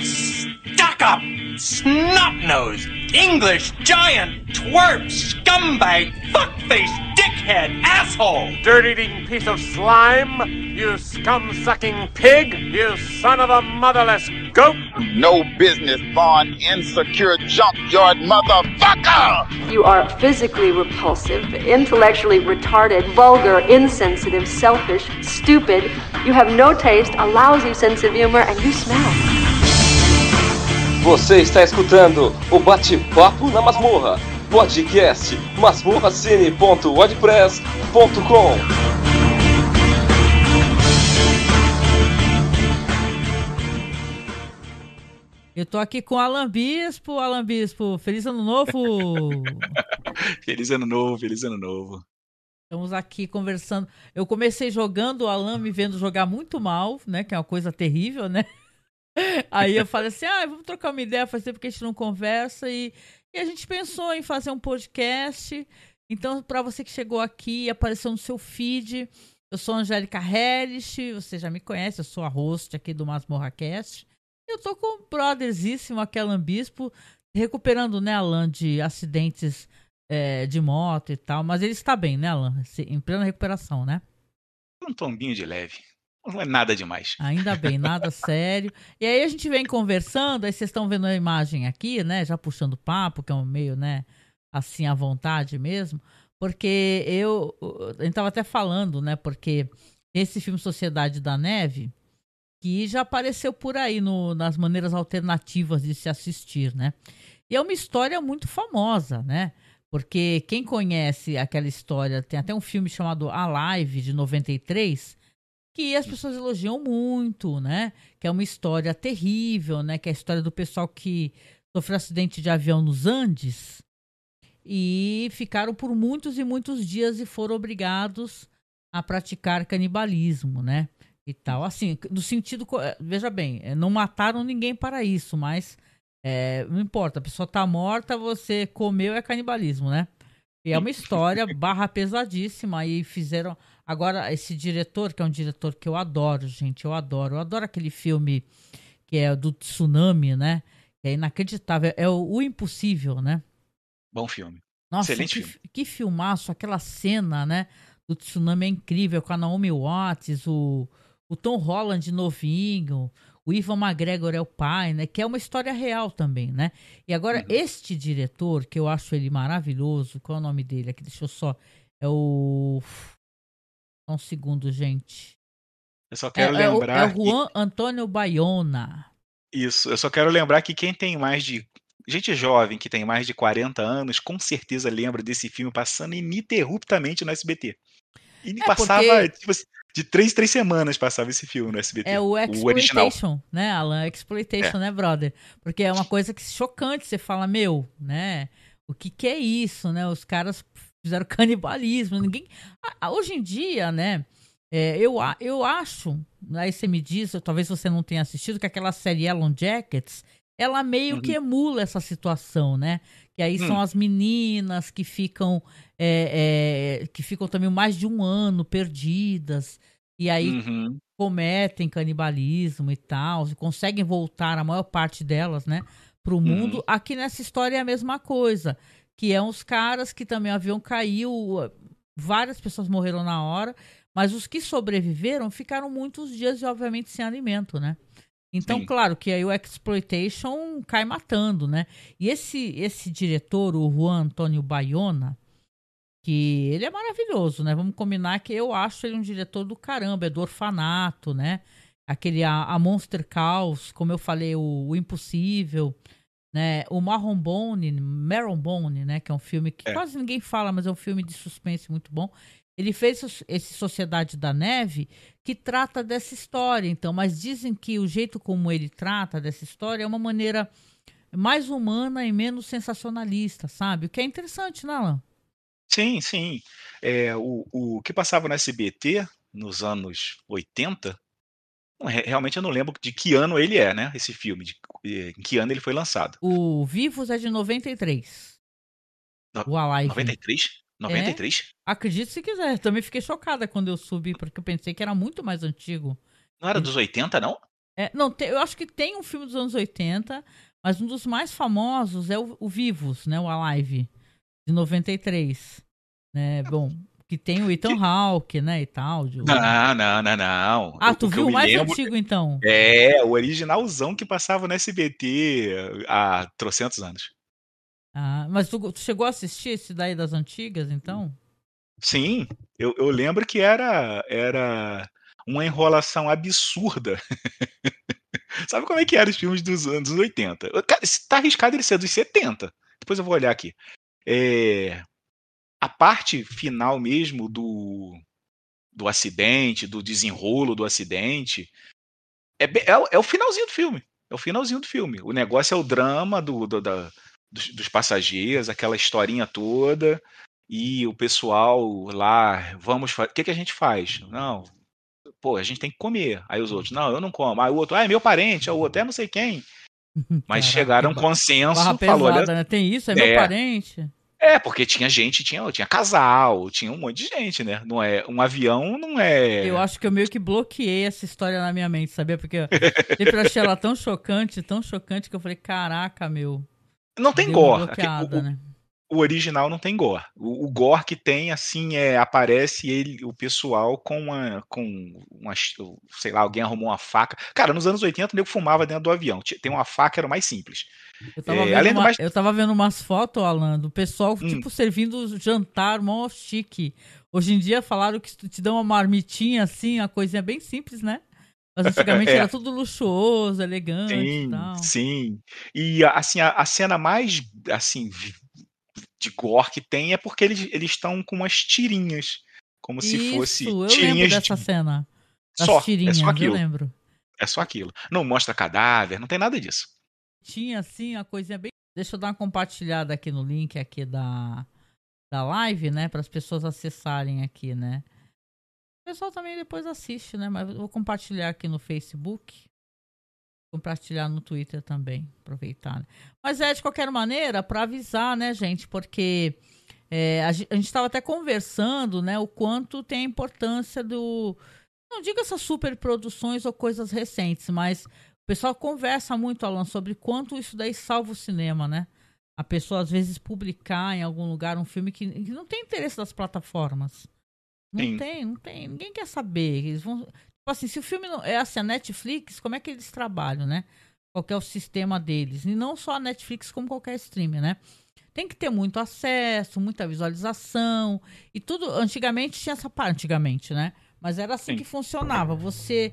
stuck up, snot nosed, English giant, twerp, scumbag, fuckface, dickhead, asshole! Dirt eating piece of slime! You scum sucking pig! You son of a motherless goat! No business born insecure junkyard motherfucker! You are physically repulsive, intellectually retarded, vulgar, insensitive, selfish, stupid. You have no taste, a lousy sense of humor, and you smell. Você está escutando o Bate-Papo na Masmorra, podcast masmorracine.wordpress.com. Eu tô aqui com o Alan Bispo. Alan Bispo, feliz ano novo! feliz ano novo, feliz ano novo. Estamos aqui conversando. Eu comecei jogando, o Alan me vendo jogar muito mal, né? Que é uma coisa terrível, né? Aí eu falei assim: ah, vamos trocar uma ideia, faz tempo que a gente não conversa. E, e a gente pensou em fazer um podcast. Então, para você que chegou aqui e apareceu no seu feed, eu sou Angélica Hellish, você já me conhece, eu sou a host aqui do Masmorra Cast. Eu tô com o brothersíssimo aqui, Alan Bispo, recuperando, né, Alan, de acidentes é, de moto e tal. Mas ele está bem, né, Alan? Em plena recuperação, né? Um tombinho de leve. Não é nada demais. Ainda bem, nada sério. E aí a gente vem conversando, aí vocês estão vendo a imagem aqui, né? Já puxando papo, que é um meio, né? Assim, à vontade mesmo. Porque eu. A gente tava até falando, né? Porque esse filme Sociedade da Neve, que já apareceu por aí no, nas maneiras alternativas de se assistir, né? E é uma história muito famosa, né? Porque quem conhece aquela história, tem até um filme chamado Alive, de 93, que as pessoas elogiam muito, né? Que é uma história terrível, né? Que é a história do pessoal que sofreu acidente de avião nos Andes e ficaram por muitos e muitos dias e foram obrigados a praticar canibalismo, né? e tal. Assim, no sentido. Eh, veja bem, eh, não mataram ninguém para isso, mas é, não importa, a pessoa tá morta, você comeu é canibalismo, né? E é uma história barra pesadíssima. E fizeram. Agora, esse diretor, que é um diretor que eu adoro, gente, eu adoro. Eu adoro aquele filme que é do tsunami, né? É inacreditável. É o, o Impossível, né? Bom filme. Nossa, Excelente que, filme. que filmaço, aquela cena, né? Do tsunami é incrível, com a Naomi Watts, o, o Tom Holland novinho, o Ivan McGregor é o pai, né? Que é uma história real também, né? E agora, uhum. este diretor, que eu acho ele maravilhoso, qual é o nome dele? Aqui, deixa eu só. É o. Um segundo, gente. Eu só quero é, lembrar. É o, é o Juan que... Antônio Baiona. Isso, eu só quero lembrar que quem tem mais de. Gente jovem que tem mais de 40 anos, com certeza lembra desse filme passando ininterruptamente no SBT. E é passava, porque... tipo, assim, de três, três semanas passava esse filme no SBT. É o Exploitation, o né, Alan? Exploitation, é. né, brother? Porque é uma coisa que chocante, você fala, meu, né? O que que é isso, né? Os caras fizeram canibalismo, ninguém... Hoje em dia, né, é, eu, eu acho, aí você me diz, talvez você não tenha assistido, que aquela série Yellow Jackets, ela meio uhum. que emula essa situação, né? Que aí hum. são as meninas que ficam é, é, que ficam também mais de um ano perdidas e aí uhum. cometem canibalismo e tal, e conseguem voltar a maior parte delas, né, para o mundo. Uhum. Aqui nessa história é a mesma coisa, que é uns caras que também o avião caiu, várias pessoas morreram na hora, mas os que sobreviveram ficaram muitos dias e obviamente sem alimento, né? Então, Sim. claro que aí o exploitation cai matando, né? E esse esse diretor, o Juan Antônio Bayona, que ele é maravilhoso, né? Vamos combinar que eu acho ele um diretor do caramba, é do orfanato, né? Aquele a, a Monster Calls, como eu falei, o, o Impossível, né? O Marron Bone, Marron Bone, né? Que é um filme que é. quase ninguém fala, mas é um filme de suspense muito bom. Ele fez esse Sociedade da Neve que trata dessa história, então, mas dizem que o jeito como ele trata dessa história é uma maneira mais humana e menos sensacionalista, sabe? O que é interessante, né, Alan? Sim, sim. É, o, o que passava no SBT nos anos 80, realmente eu não lembro de que ano ele é, né? Esse filme, de, em que ano ele foi lançado. O Vivos é de 93. No, o Alive. 93? 93? É, acredite se quiser. Também fiquei chocada quando eu subi, porque eu pensei que era muito mais antigo. Não era dos 80, não? É, não, te, eu acho que tem um filme dos anos 80, mas um dos mais famosos é o, o Vivos, né? O Alive, de 93. Né? Bom, que tem o Ethan que... Hawke, né, e tal. De... Não, não, não, não. Ah, tu viu o mais lembro... antigo, então? É, o originalzão que passava no SBT há trocentos anos. Ah, mas tu, tu, chegou a assistir esse daí das antigas, então? Sim, eu, eu lembro que era, era uma enrolação absurda. Sabe como é que eram os filmes dos anos 80? Cara, tá arriscado ele ser dos 70. Depois eu vou olhar aqui. É, a parte final mesmo do, do acidente, do desenrolo do acidente, é, é, é, o finalzinho do filme. É o finalzinho do filme. O negócio é o drama do, do da, dos, dos, passageiros, aquela historinha toda, e o pessoal lá, vamos O que, que a gente faz? Não, pô, a gente tem que comer. Aí os outros, não, eu não como. Aí o outro, ah, é meu parente, é o outro, é não sei quem. Mas Caraca, chegaram um consenso, falou, pesada, olha, né? tem isso, é, é meu parente. É, porque tinha gente, tinha, tinha casal, tinha um monte de gente, né? Não é, um avião não é. Eu acho que eu meio que bloqueei essa história na minha mente, sabia? Porque eu achei ela tão chocante, tão chocante que eu falei, caraca, meu. Não tem gore. O, né? O original não tem gore. O, o, gore que tem, assim, é aparece ele, o pessoal com uma, com uma, sei lá, alguém arrumou uma faca. Cara, nos anos 80 o nego fumava dentro do avião. Tem uma faca, era o mais simples. Eu tava, é, vendo, uma, mais... eu tava vendo umas fotos, Alan, do pessoal, hum. tipo, servindo jantar, mó chique. Hoje em dia falaram que te dão uma marmitinha, assim, uma coisinha bem simples, né? Mas antigamente é. era tudo luxuoso, elegante sim, e tal. Sim, e assim, a, a cena mais, assim, de gore que tem é porque eles eles estão com umas tirinhas, como Isso, se fosse eu tirinhas lembro dessa de... cena. Das só, tirinhas, é só aquilo. Eu lembro. É só aquilo. Não mostra cadáver, não tem nada disso. Tinha assim a coisinha bem. Deixa eu dar uma compartilhada aqui no link aqui da da live, né, para as pessoas acessarem aqui, né? O pessoal também depois assiste, né? Mas eu vou compartilhar aqui no Facebook compartilhar no Twitter também, aproveitar. Né? Mas é de qualquer maneira para avisar, né, gente? Porque é, a, gente estava até conversando, né, o quanto tem a importância do, não digo essas superproduções ou coisas recentes, mas o pessoal conversa muito, Alan, sobre quanto isso daí salva o cinema, né? A pessoa às vezes publicar em algum lugar um filme que, que não tem interesse das plataformas. Não Sim. tem, não tem. Ninguém quer saber. Eles vão, Tipo assim, se o filme não, é assim, a Netflix, como é que eles trabalham, né? Qual é o sistema deles? E não só a Netflix, como qualquer streamer, né? Tem que ter muito acesso, muita visualização e tudo. Antigamente tinha essa parte, antigamente, né? Mas era assim Sim. que funcionava. Você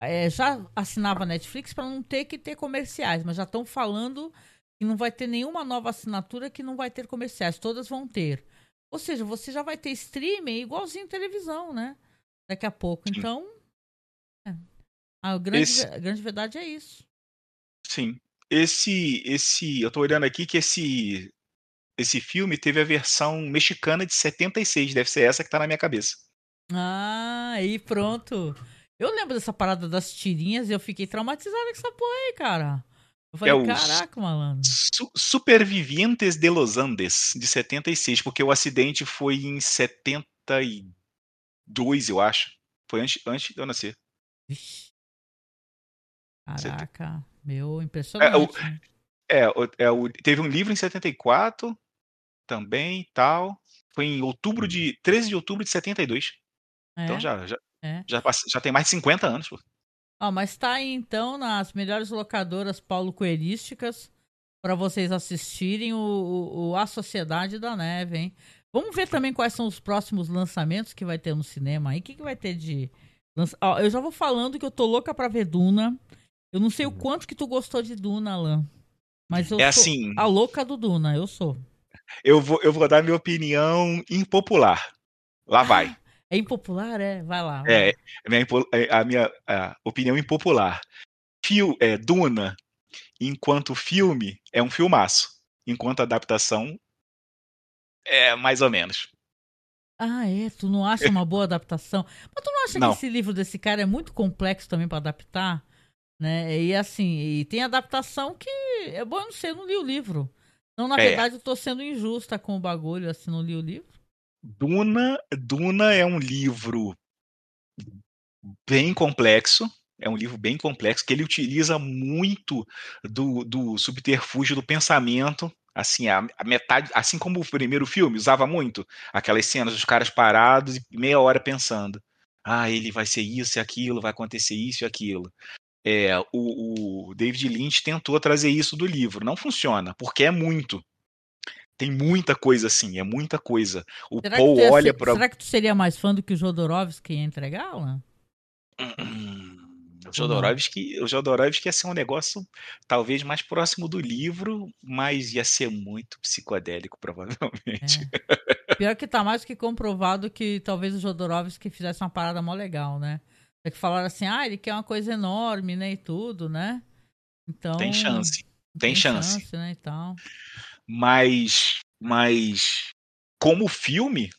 é, já assinava a Netflix para não ter que ter comerciais, mas já estão falando que não vai ter nenhuma nova assinatura que não vai ter comerciais. Todas vão ter. Ou seja, você já vai ter streaming igualzinho televisão, né? Daqui a pouco. Então, a grande, esse... a grande verdade é isso. Sim. Esse, esse, eu tô olhando aqui que esse, esse filme teve a versão mexicana de 76, deve ser essa que tá na minha cabeça. Ah, aí pronto. Eu lembro dessa parada das tirinhas e eu fiquei traumatizado com essa porra aí, cara. Eu falei, é caraca, malandro. Su Supervivientes de Los Andes, de 76, porque o acidente foi em 72, eu acho. Foi antes, antes de eu nascer. Vixe. Caraca, meu, impressionante. É, o, é, é, o, teve um livro em 74 também tal. Foi em outubro de. 13 de outubro de 72. Então é, então já, já, é. já, já tem mais de 50 anos. Pô. Ó, mas tá aí então nas melhores locadoras paulo coelísticas para vocês assistirem o, o, o, A Sociedade da Neve, hein? Vamos ver também quais são os próximos lançamentos que vai ter no cinema aí. O que, que vai ter de. Ó, eu já vou falando que eu tô louca pra ver Duna. Eu não sei o uhum. quanto que tu gostou de Duna, Alan. Mas eu é sou assim, a louca do Duna, eu sou. Eu vou, eu vou dar minha opinião impopular. Lá vai. É impopular, é? Vai lá. Vai. É, a minha, é, a minha a opinião impopular. Fio, é, Duna, enquanto filme, é um filmaço. Enquanto adaptação, é mais ou menos. Ah, é? Tu não acha uma boa adaptação? Mas tu não acha não. que esse livro desse cara é muito complexo também para adaptar? Né? E assim, e tem adaptação que é bom, eu não sei, eu não li o livro. Então, na é. verdade, eu tô sendo injusta com o bagulho, assim, não li o livro. Duna, Duna é um livro bem complexo, É um livro bem complexo, que ele utiliza muito do, do subterfúgio do pensamento. Assim, a, a, metade, assim como o primeiro filme usava muito aquelas cenas dos caras parados e meia hora pensando. Ah, ele vai ser isso e aquilo, vai acontecer isso e aquilo. É, o, o David Lynch tentou trazer isso do livro. Não funciona, porque é muito. Tem muita coisa assim, é muita coisa. O será Paul olha para. Será que tu seria mais fã do que o Jodorowsky ia entregar, Alan? O Jodorowsky, o Jodorowsky ia ser um negócio talvez mais próximo do livro, mas ia ser muito psicodélico, provavelmente. É. Pior que tá mais que comprovado que talvez o Jodorowsky fizesse uma parada mó legal, né? É que falaram assim, ah, ele quer uma coisa enorme, né, e tudo, né? Então... Tem chance, tem, tem chance. chance né, e tal. Mas, mas como filme,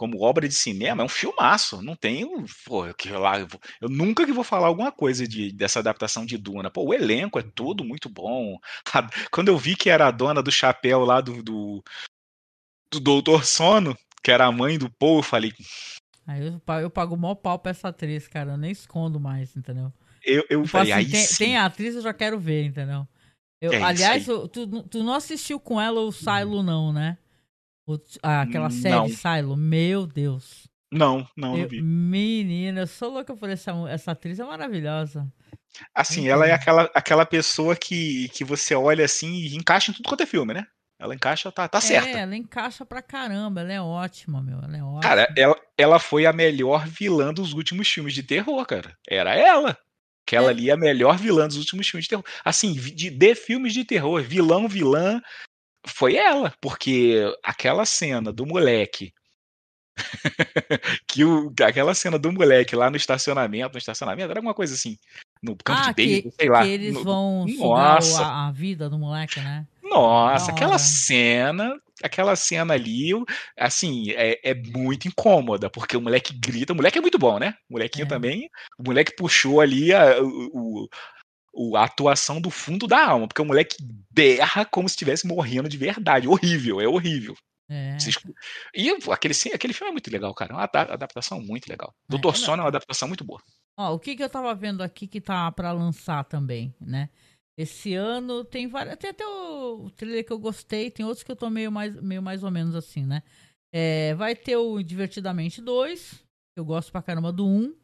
como obra de cinema, é um filmaço. Não tenho. Pô, que lá, eu nunca que vou falar alguma coisa de, dessa adaptação de Duna. Pô, o elenco é tudo muito bom. Quando eu vi que era a dona do chapéu lá do, do, do Doutor Sono, que era a mãe do Paul, eu falei. Aí eu, eu pago o maior pau pra essa atriz, cara. Eu nem escondo mais, entendeu? Eu, eu tipo falei, assim, tem, tem atriz, eu já quero ver, entendeu? Eu, É aliás, tu, tu, tu não assistiu com ela o Silo, não, né? Ah, aquela série Não. Silo. Meu Deus. Não, não, não Eu- vi. menina, eu sou louca por essa, essa atriz, é maravilhosa. Assim, Uhum. ela é aquela, aquela pessoa que, que você olha assim e encaixa em tudo quanto é filme, né? Ela encaixa, tá, tá certa. É, ela encaixa pra caramba, ela é ótima, meu. Ela é ótima. Cara, ela, ela foi a melhor vilã dos últimos filmes de terror, cara. Era ela. Aquela É. ali é a melhor vilã dos últimos filmes de terror. Assim, de, de filmes de terror, vilão, vilã, foi ela. Porque aquela cena do moleque. que o, aquela cena do moleque lá no estacionamento, no estacionamento, era alguma coisa assim. No campo ah, de beisebol, sei lá. que eles no- vão Nossa. a, a vida do moleque, né? Nossa, aquela cena, aquela cena ali, assim, é, é muito incômoda, porque o moleque grita, o moleque é muito bom, né? O molequinho É. também, o moleque puxou ali a, o- a atuação do fundo da alma, porque o moleque berra como se estivesse morrendo de verdade, horrível, é horrível. É. E aquele, aquele filme é muito legal, cara, é uma ada- adaptação muito legal. Doutor É, Sono é uma adaptação muito boa. Ó, o que que eu tava vendo aqui que tá pra lançar também, né? Esse ano tem várias. Tem até o, o trailer que eu gostei, tem outros que eu tô meio mais, meio mais ou menos assim, né? É, vai ter o Divertidamente 2, que eu gosto pra caramba do 1.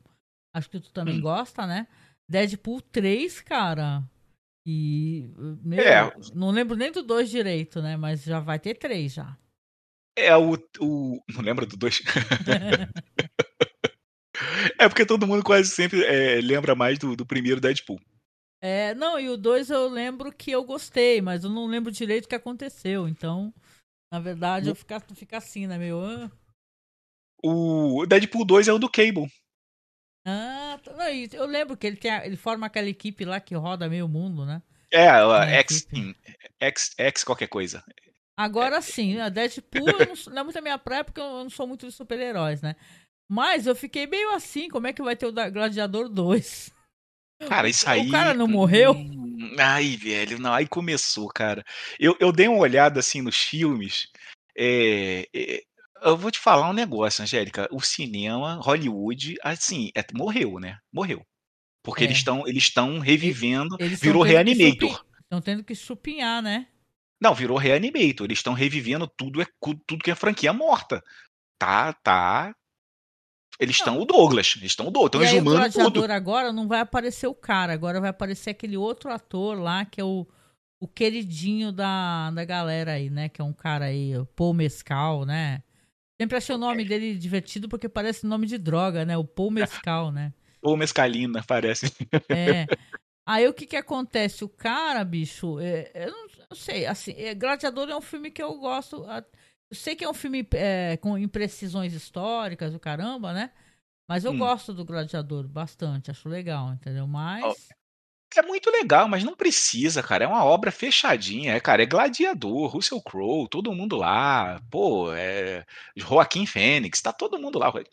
Acho que tu também Hum. gosta, né? Deadpool 3, cara. E. Meu, É. Não lembro nem do 2 direito, né? Mas já vai ter 3 já. É o, o. Não lembra do dois? é porque todo mundo quase sempre é, lembra mais do, do primeiro Deadpool. É, não, e o 2 eu lembro que eu gostei, mas eu não lembro direito o que aconteceu. Então, na verdade, eu ficar fica assim, né? Meu. ah, O Deadpool 2 é o do Cable. Ah, tá- não, eu lembro que ele, tem ele forma aquela equipe lá que roda meio mundo, né? É, a É, X, hum, X, X qualquer coisa. Agora sim, a Deadpool não, não é muito a minha praia porque eu não sou muito de super-heróis, né? Mas eu fiquei meio assim, como é que vai ter o Gladiador 2? Cara, isso aí. O cara não morreu? Hum, Ai, velho, não, aí começou, cara. Eu, eu dei uma olhada assim nos filmes. é, é, eu vou te falar um negócio, Angélica. O cinema, Hollywood, assim, é- morreu, né? Morreu. Porque É. eles estão eles estão revivendo. Eles tão virou tendo que Reanimator. Estão tendo que chupinhar, né? Não, virou Reanimator. Eles estão revivendo tudo, é cu- tudo que é franquia morta. Tá, tá. Eles estão o Douglas. Eles estão o Douglas. Estão e aí o exumando tudo. gladiador agora não vai aparecer o cara, agora vai aparecer aquele outro ator lá que é o, o queridinho da, da galera aí, né? Que é um cara aí, o Paul Mescal, né? Sempre achei o nome dele divertido porque parece nome de droga, né? O Paul Mescal, né? Ou Mescalina, parece. É. Aí o que que acontece? O cara, bicho, é, eu não eu sei, assim, é, Gladiador é um filme que eu gosto. Eu sei que é um filme é, com imprecisões históricas, o caramba, né? Mas eu Hum. gosto do Gladiador bastante, acho legal, entendeu? Mas. É muito legal, mas não precisa, cara. É uma obra fechadinha, é, cara. É gladiador, Russell Crowe, todo mundo lá. Pô, é. Joaquim Fênix, tá todo mundo lá. Aquela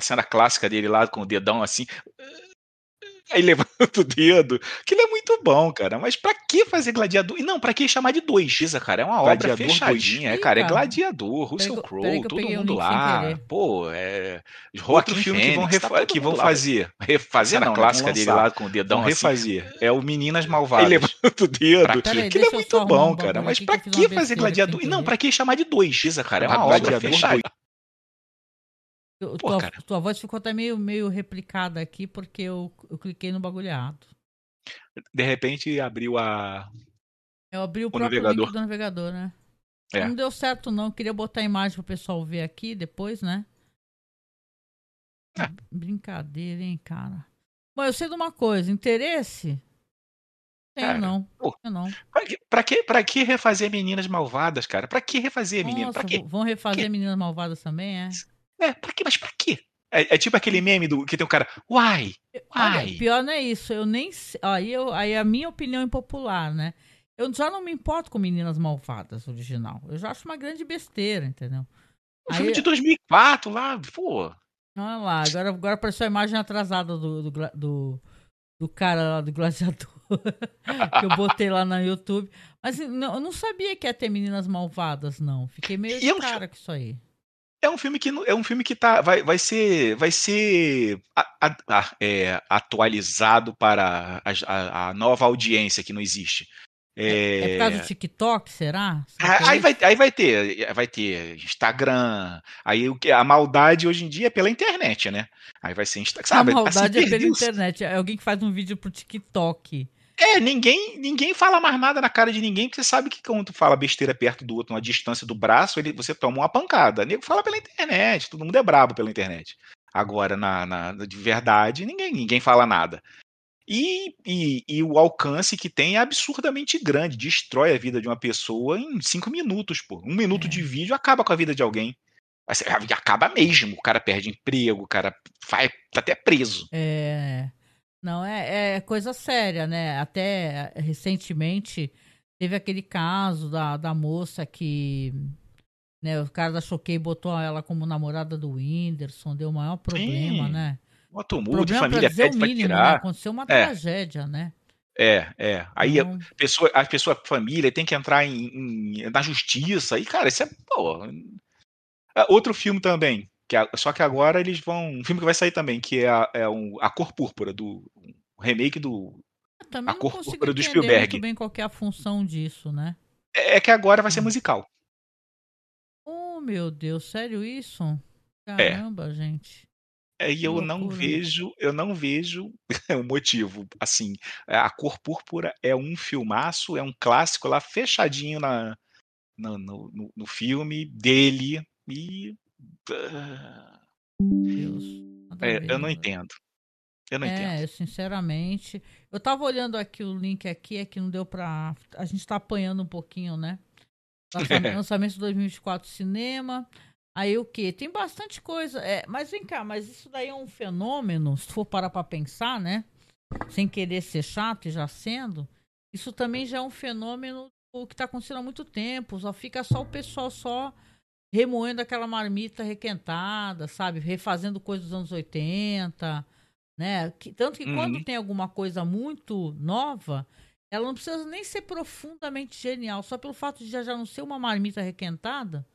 cena clássica dele lá com o dedão assim. Aí levanta o dedo. Aquilo é muito bom, cara. Mas pra que fazer gladiador? E não, pra que chamar de dois? Giza, cara, é uma obra fechadinha. É, cara, é gladiador, Russell Crowe, todo mundo lá. Pô, é. Outro filme que vão, tá que vão fazer. Refazer na clássica dele lá com o dedão. Vão assim. refazer. É o Meninas Malvadas. Ele levanta o dedo. Aquilo é muito bom, cara. Mas pra que fazer gladiador? E não, pra que chamar de dois? Giza, cara, é uma obra fechadinha. Pô, tua, tua, voz ficou até meio, meio replicada aqui porque eu, eu cliquei no bagulhado. De repente abriu a. Eu abri o, o próprio navegador. link do navegador, né? É. Não deu certo, não. Queria botar a imagem pro pessoal ver aqui depois, né? É. Brincadeira, hein, cara. Bom, eu sei de uma coisa: interesse. Tenho, cara, não. Pô, não. Pra que, pra, que, pra que refazer Meninas Malvadas, cara? Pra que refazer Meninas? Pra que? Vão refazer que? Meninas Malvadas também, é? É, pra quê? Mas pra quê? É, é, tipo aquele meme do que tem um cara, why? Why? pior não é isso, eu nem aí, eu, aí a minha opinião impopular, né? Eu já não me importo com Meninas Malvadas original. Eu já acho uma grande besteira, entendeu? O filme de 2004 lá, pô. Olha lá, agora, agora apareceu a imagem atrasada do, do, do, do cara lá do gladiador que eu botei lá no YouTube. Mas não, eu não sabia que ia ter Meninas Malvadas, não. Fiquei meio de cara com isso aí. É um filme que é um filme que tá, vai, vai ser, vai ser a, a, a, é, atualizado para a, nova audiência que não existe. É, é, é por causa do TikTok, será? será aí, vai, aí vai ter, vai ter Instagram. Aí o que a maldade hoje em dia é pela internet, né? Aí vai ser Instagram. A maldade assim, é pela internet. É alguém que faz um vídeo pro TikTok. É, ninguém ninguém fala mais nada na cara de ninguém, porque você sabe que quando tu fala besteira perto do outro, uma distância do braço, ele, você toma uma pancada. Nego fala pela internet, todo mundo é brabo pela internet. Agora, na, na de verdade, ninguém, ninguém fala nada. E, e, e, o alcance que tem é absurdamente grande, destrói a vida de uma pessoa em cinco minutos, pô. Um minuto é. de vídeo acaba com a vida de alguém. Acaba mesmo, o cara perde emprego, o cara vai tá até preso. É. Não, é, é coisa séria, né? Até eh, recentemente teve aquele caso da, da moça que. Né, o cara da Choquei botou ela como namorada do Whindersson, deu o maior problema, Sim. né? Um tumulto, de família pede pra mínimo, tirar. Né? Aconteceu uma é. tragédia, né? É, é. Aí então... a pessoa, a pessoa, a família tem que entrar em, em, na justiça. E, cara, isso é. Pô. Ah, outro filme também, que a, só que agora eles vão. Um filme que vai sair também, que é a, é um, a Cor Púrpura, do um remake do. a Cor Púrpura do Spielberg. muito bem qual é a função disso, né? É, é que agora vai ser hum. musical. Oh, meu Deus, sério isso? É. Caramba, é. gente. É, e eu não vejo, eu não vejo o motivo. Assim, a Cor Púrpura é um filmaço, é um clássico lá fechadinho na, no, no, no filme dele e Deus. É, eu não entendo. Eu não é, entendo. sinceramente. Eu tava olhando aqui o link aqui, é que não deu pra. A gente tá apanhando um pouquinho, né? Lançamento, lançamento de 2024 cinema. Aí o que? Tem bastante coisa. É, mas vem cá, mas isso daí é um fenômeno, se for parar pra pensar, né? Sem querer ser chato e já sendo, isso também já é um fenômeno que tá acontecendo há muito tempo. Só fica só o pessoal só remoendo aquela marmita requentada, sabe? Refazendo coisas dos anos 80, né? Que, tanto que uhum. quando tem alguma coisa muito nova, ela não precisa nem ser profundamente genial, só pelo fato de já, já não ser uma marmita requentada,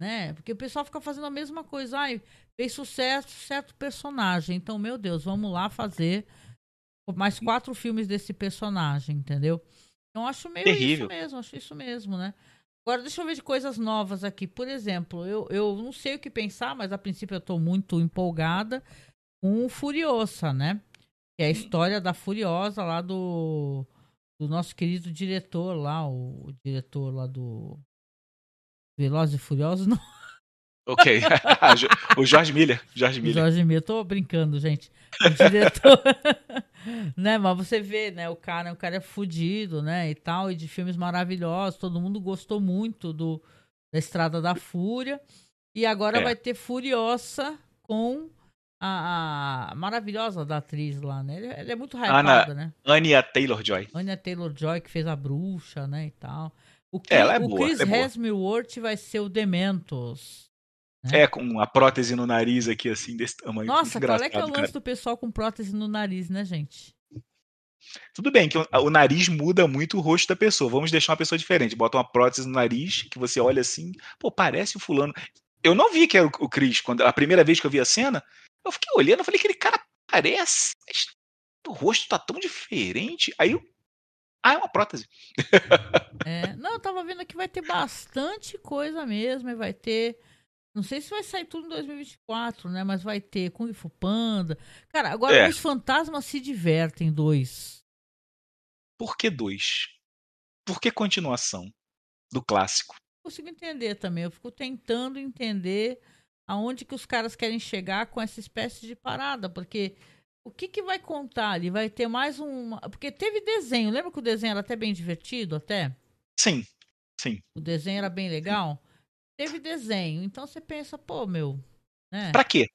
né? Porque o pessoal fica fazendo a mesma coisa. Ai, fez sucesso certo personagem. Então, meu Deus, vamos lá fazer mais quatro filmes desse personagem, entendeu? Então, acho meio Terrível. isso mesmo, acho isso mesmo, né? Agora, deixa eu ver de coisas novas aqui. Por exemplo, eu, eu não sei o que pensar, mas a princípio eu estou muito empolgada com Furiosa, né? Que é a história da Furiosa lá do, do nosso querido diretor lá, o, o diretor lá do Velozes e Furiosos, não. Ok. o Jorge Miller. Jorge Miller. Jorge Miller. Tô brincando, gente. O diretor. né, mas você vê, né, o cara, o cara é fudido, né, e tal, e de filmes maravilhosos. Todo mundo gostou muito do da Estrada da Fúria. E agora é. vai ter Furiosa com a, a, maravilhosa da atriz lá, né? Ela é muito hypada, né? Anya Taylor-Joy. Anya Taylor-Joy, que fez a bruxa, né, e tal. O, Chris, ela é boa, o Chris é Hemsworth vai ser o Dementos. Né? É, com a prótese no nariz aqui, assim, desse tamanho. Nossa, qual é que é o lance cara. do pessoal com prótese no nariz, né, gente? Tudo bem que o, o, nariz muda muito o rosto da pessoa. Vamos deixar uma pessoa diferente. Bota uma prótese no nariz, que você olha assim, pô, parece o fulano. Eu não vi que era o, o Chris. Quando, a primeira vez que eu vi a cena, eu fiquei olhando, eu falei, aquele cara parece. Mas o rosto tá tão diferente. Aí eu. Ah, é uma prótese. É, não, eu tava vendo que vai ter bastante coisa mesmo, e vai ter. Não sei se vai sair tudo em 2024, né? Mas vai ter Kung Fu Panda. Cara, agora é. os fantasmas se divertem, dois. Por que dois? Por que continuação do clássico? Consigo entender também. Eu fico tentando entender aonde que os caras querem chegar com essa espécie de parada, porque o que que vai contar ali? Vai ter mais um, porque teve desenho. Lembra que o desenho era até bem divertido, até? Sim, sim. O desenho era bem legal. Teve desenho, então você pensa, pô, meu, né? Pra quê?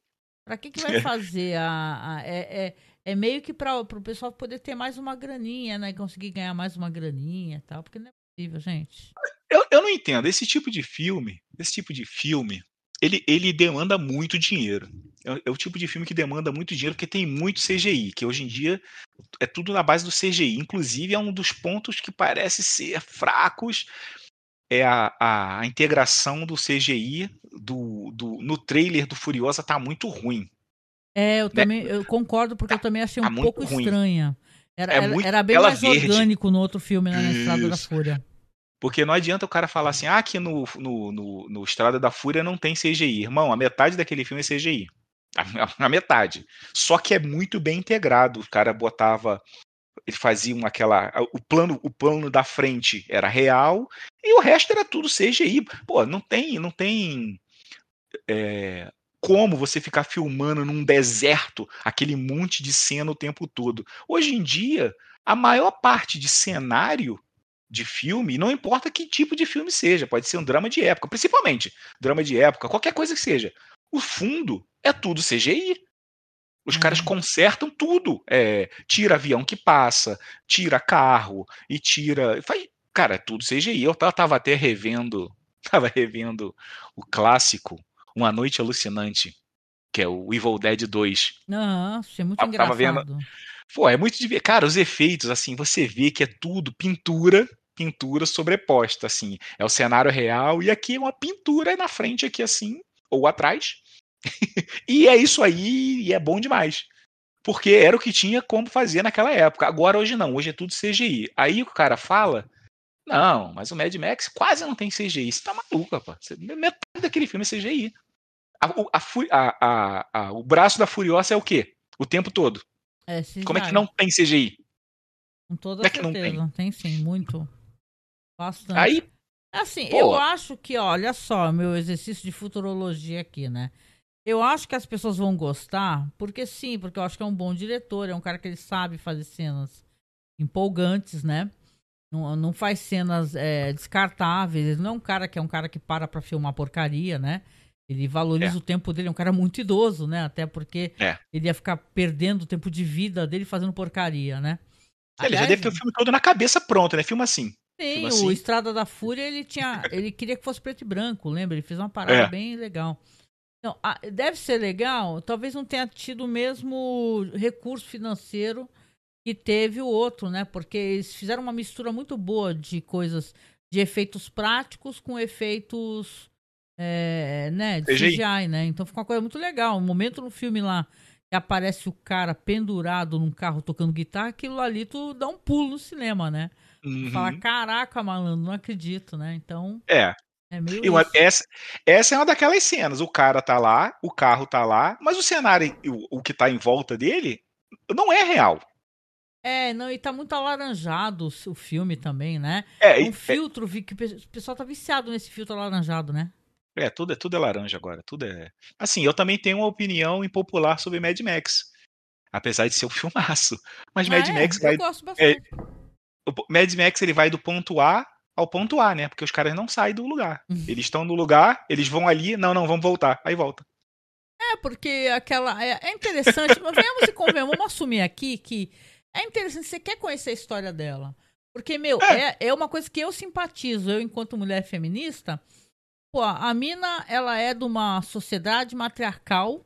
Pra que que vai fazer a, a é, é, é, meio que para o pessoal poder ter mais uma graninha, né? Conseguir ganhar mais uma graninha e tal, porque não é possível, gente. Eu, eu não entendo. Esse tipo de filme, esse tipo de filme, ele, ele demanda muito dinheiro. É, é, o tipo de filme que demanda muito dinheiro porque tem muito CGI, que hoje em dia é tudo na base do CGI. Inclusive, é um dos pontos que parece ser fracos é a, a, a integração do CGI do, do, no trailer do Furiosa tá muito ruim. É, eu né? também eu concordo, porque tá, eu também achei tá um pouco ruim. estranha. Era, é muito, era bem mais verde. orgânico no outro filme, né, na Estrada da Fúria. Porque não adianta o cara falar assim, ah, aqui no, no, no, no Estrada da Fúria não tem CGI. Irmão, a metade daquele filme é CGI. A, a, metade. Só que é muito bem integrado. O cara botava. Ele fazia uma, aquela. O plano, o plano da frente era real e o resto era tudo CGI. Pô, não tem. Não tem é, como você ficar filmando num deserto aquele monte de cena o tempo todo. Hoje em dia, a maior parte de cenário de filme, não importa que tipo de filme seja, pode ser um drama de época, principalmente drama de época, qualquer coisa que seja. O fundo é tudo CGI. Os uhum. caras consertam tudo. É, tira avião que passa, tira carro e tira. Faz, cara, é tudo CGI. Eu tava até revendo. Tava revendo o clássico Uma Noite Alucinante, que é o Evil Dead 2. Nossa, é muito tava, engraçado. Tava vendo. Pô, é muito de Cara, os efeitos, assim, você vê que é tudo pintura pintura sobreposta, assim. É o cenário real e aqui é uma pintura na frente, aqui assim, ou atrás. e é isso aí, e é bom demais. Porque era o que tinha como fazer naquela época. Agora, hoje não, hoje é tudo CGI. Aí o cara fala: Não, mas o Mad Max quase não tem CGI. Você tá maluco, rapaz. Metade daquele filme é CGI. A, a, a, o braço da Furiosa é o quê? O tempo todo. É, como é que não tem CGI? Com toda é certeza. Não tem? tem sim, muito. Bastante. Aí. Assim, pô. eu acho que, olha só, meu exercício de futurologia aqui, né? Eu acho que as pessoas vão gostar, porque sim, porque eu acho que é um bom diretor, é um cara que ele sabe fazer cenas empolgantes, né? Não, não faz cenas é, descartáveis, ele não é um cara que é um cara que para pra filmar porcaria, né? Ele valoriza é. o tempo dele, é um cara muito idoso, né? Até porque é. ele ia ficar perdendo o tempo de vida dele fazendo porcaria, né? Ele Aliás, já deve ter o filme todo na cabeça pronto, né? Filma assim. Sim, assim. o Estrada da Fúria, ele tinha. Ele queria que fosse preto e branco, lembra? Ele fez uma parada é. bem legal. Não, deve ser legal, talvez não tenha tido o mesmo recurso financeiro que teve o outro, né? Porque eles fizeram uma mistura muito boa de coisas, de efeitos práticos com efeitos é, né, de CGI. CGI, né? Então ficou uma coisa muito legal. Um momento no filme lá que aparece o cara pendurado num carro tocando guitarra, aquilo ali tu dá um pulo no cinema, né? Uhum. Fala, caraca, malandro, não acredito, né? Então. É. É meio uma, essa, essa é uma daquelas cenas. O cara tá lá, o carro tá lá, mas o cenário, o, o que tá em volta dele, não é real. É, não, e tá muito alaranjado o filme também, né? É, um é, filtro, vi que o pessoal tá viciado nesse filtro alaranjado, né? É, tudo é tudo é laranja agora, tudo é. Assim, eu também tenho uma opinião impopular sobre Mad Max, apesar de ser um filmaço. Mas ah, Mad é? Max vai. Eu gosto é, bastante. É, Mad Max ele vai do ponto A ao ponto A, né? Porque os caras não saem do lugar. Uhum. Eles estão no lugar, eles vão ali, não, não, vamos voltar. Aí volta. É, porque aquela. É, é interessante, mas venhamos e convenhamos, vamos assumir aqui que é interessante, você quer conhecer a história dela. Porque, meu, é. é, é uma coisa que eu simpatizo, eu, enquanto mulher feminista. Pô, a mina, ela é de uma sociedade matriarcal,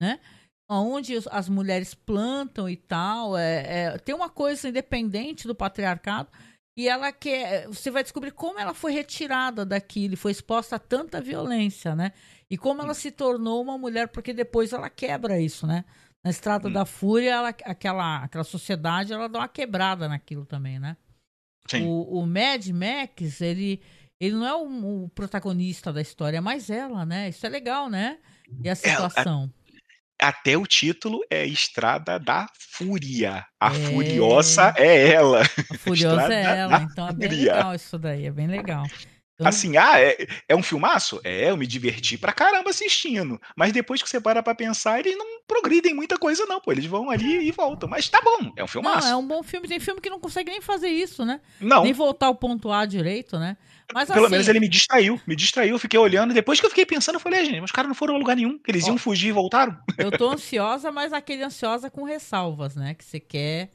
né? onde as mulheres plantam e tal. É, é- tem uma coisa independente do patriarcado. E ela quer. Você vai descobrir como ela foi retirada daquilo, e foi exposta a tanta violência, né? E como ela se tornou uma mulher, porque depois ela quebra isso, né? Na Estrada da Fúria, ela, aquela, aquela sociedade, ela dá uma quebrada naquilo também, né? Sim. O, o Mad Max, ele, ele não é o, o protagonista da história, é mais ela, né? Isso é legal, né? E a situação. Até o título é Estrada da Fúria. A É. Furiosa é ela. A Furiosa é ela, então é bem Fúria. legal isso daí, é bem legal. Assim, ah, é, é um filmaço? É, eu me diverti pra caramba assistindo. Mas depois que você para pra pensar, eles não progridem muita coisa, não, pô. Eles vão ali e voltam. Mas tá bom, é um não, filmaço. é um bom filme. Tem filme que não consegue nem fazer isso, né? Não, Nem voltar ao ponto A direito, né? Mas pelo assim, menos ele me distraiu, me distraiu, fiquei olhando. Depois que eu fiquei pensando, eu falei, ah, gente, mas os caras não foram a lugar nenhum. Eles iam Ó. fugir e voltaram. eu tô ansiosa, mas aquele ansiosa com ressalvas, né? Que você quer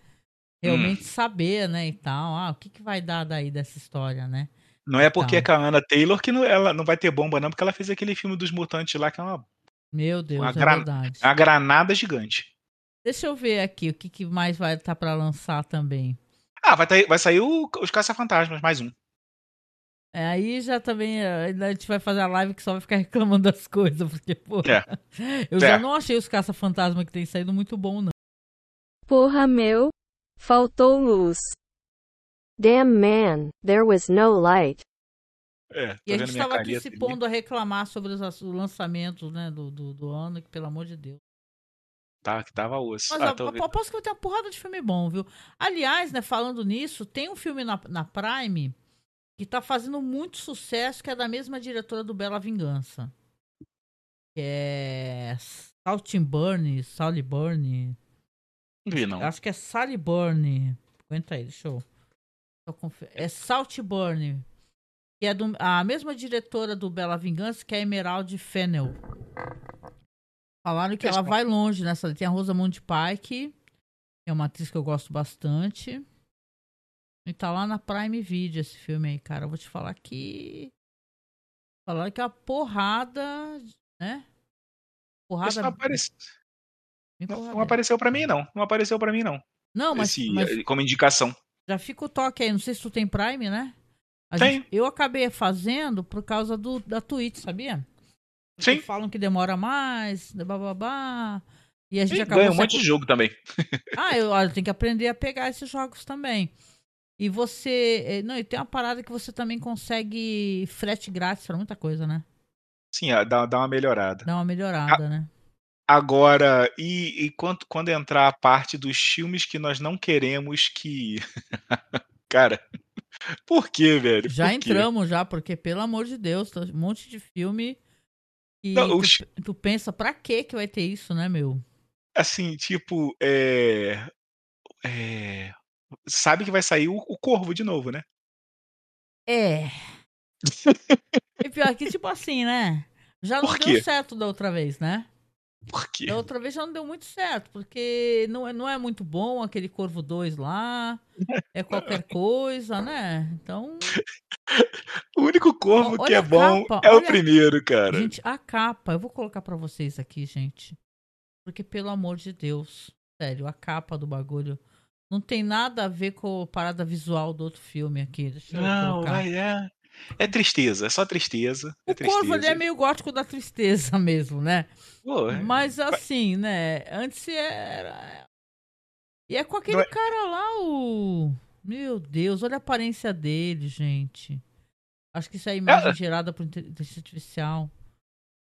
realmente saber, né? E tal. Ah, o que, que vai dar daí dessa história, né? Não é porque Então. é com a Anna Taylor que não, ela não vai ter bomba, não, porque ela fez aquele filme dos mutantes lá, que é uma, Meu Deus, Uma é gra- verdade. uma granada gigante. Deixa eu ver aqui o que, que mais vai estar pra lançar também. Ah, vai, tá- vai sair o- os Caça-Fantasmas, mais um. É, aí já também ainda a gente vai fazer a live que só vai ficar reclamando das coisas, porque, pô, É. eu já É. não achei os caça-fantasma que tem saído muito bom, não. Porra meu, faltou luz. Damn man, there was no light. É, tô E a gente estava aqui se pondo a reclamar sobre os, lançamentos né, do, do, do ano, que pelo amor de Deus. Tá, que tava osso. Mas ah, eu, eu aposto que vai ter uma porrada de filme bom, viu? Aliás, né, falando nisso, tem um filme na, na Prime que tá fazendo muito sucesso, que é da mesma diretora do Bela Vingança. Que é Saltburn, Sally Burn. Não vi, não. Acho que é Sally Burn. Aguenta aí, deixa eu. É Saltburn. Que é do- a mesma diretora do Bela Vingança, que é a Emerald Fennel. Falaram que ela vai longe nessa. Tem a Rosamund Pike, que é uma atriz que eu gosto bastante. E tá lá na Prime Video esse filme aí, cara. Eu vou te falar que. Falaram que é uma porrada, né? Porrada. Esse não, aparece- bem não- não apareceu pra mim, não. Não apareceu pra mim, não. Não, mas, Esse, mas eh, Como indicação. Já fica o toque aí. Não sei se tu tem Prime, né? A gente- eu acabei fazendo por causa do, da Twitch, sabia? Porque Sim. falam que demora mais, bababá. E a gente E acabou ganha um monte de jogo também. Ah, eu, eu tenho que aprender a pegar esses jogos também. E você. eh, Não, e tem uma parada que você também consegue frete grátis pra muita coisa, né? Sim, dá, dá uma melhorada. Dá uma melhorada, né? Agora, e, e quando, quando entrar a parte dos filmes que nós não queremos que. Cara, por quê, velho? Já Por quê? entramos já, porque, pelo amor de Deus, tá um monte de filme. E Não, tu, os- tu pensa, pra que que vai ter isso, né, meu? Assim, tipo, é. é, Sabe que vai sair o, o Corvo de novo, né? É. E pior que, tipo assim, né? Já não deu certo da outra vez, né? Por quê? Da outra vez já não deu muito certo, porque não é, não é muito bom aquele Corvo 2 lá. É qualquer coisa, né? Então, O único Corvo Olha que é a bom capa, é o primeiro, cara. gente, a capa, eu vou colocar pra vocês aqui, gente. Porque, pelo amor de Deus, sério, a capa do bagulho não tem nada a ver com a parada visual do outro filme aqui. Não, vai, é. É tristeza, é só tristeza. É O Corvo tristeza. é meio gótico da tristeza mesmo, né? Pô, é- Mas assim, né? Antes era. E é com aquele é- cara lá, o. Meu Deus, olha a aparência dele, gente. Acho que isso é imagem gerada por inteligência artificial.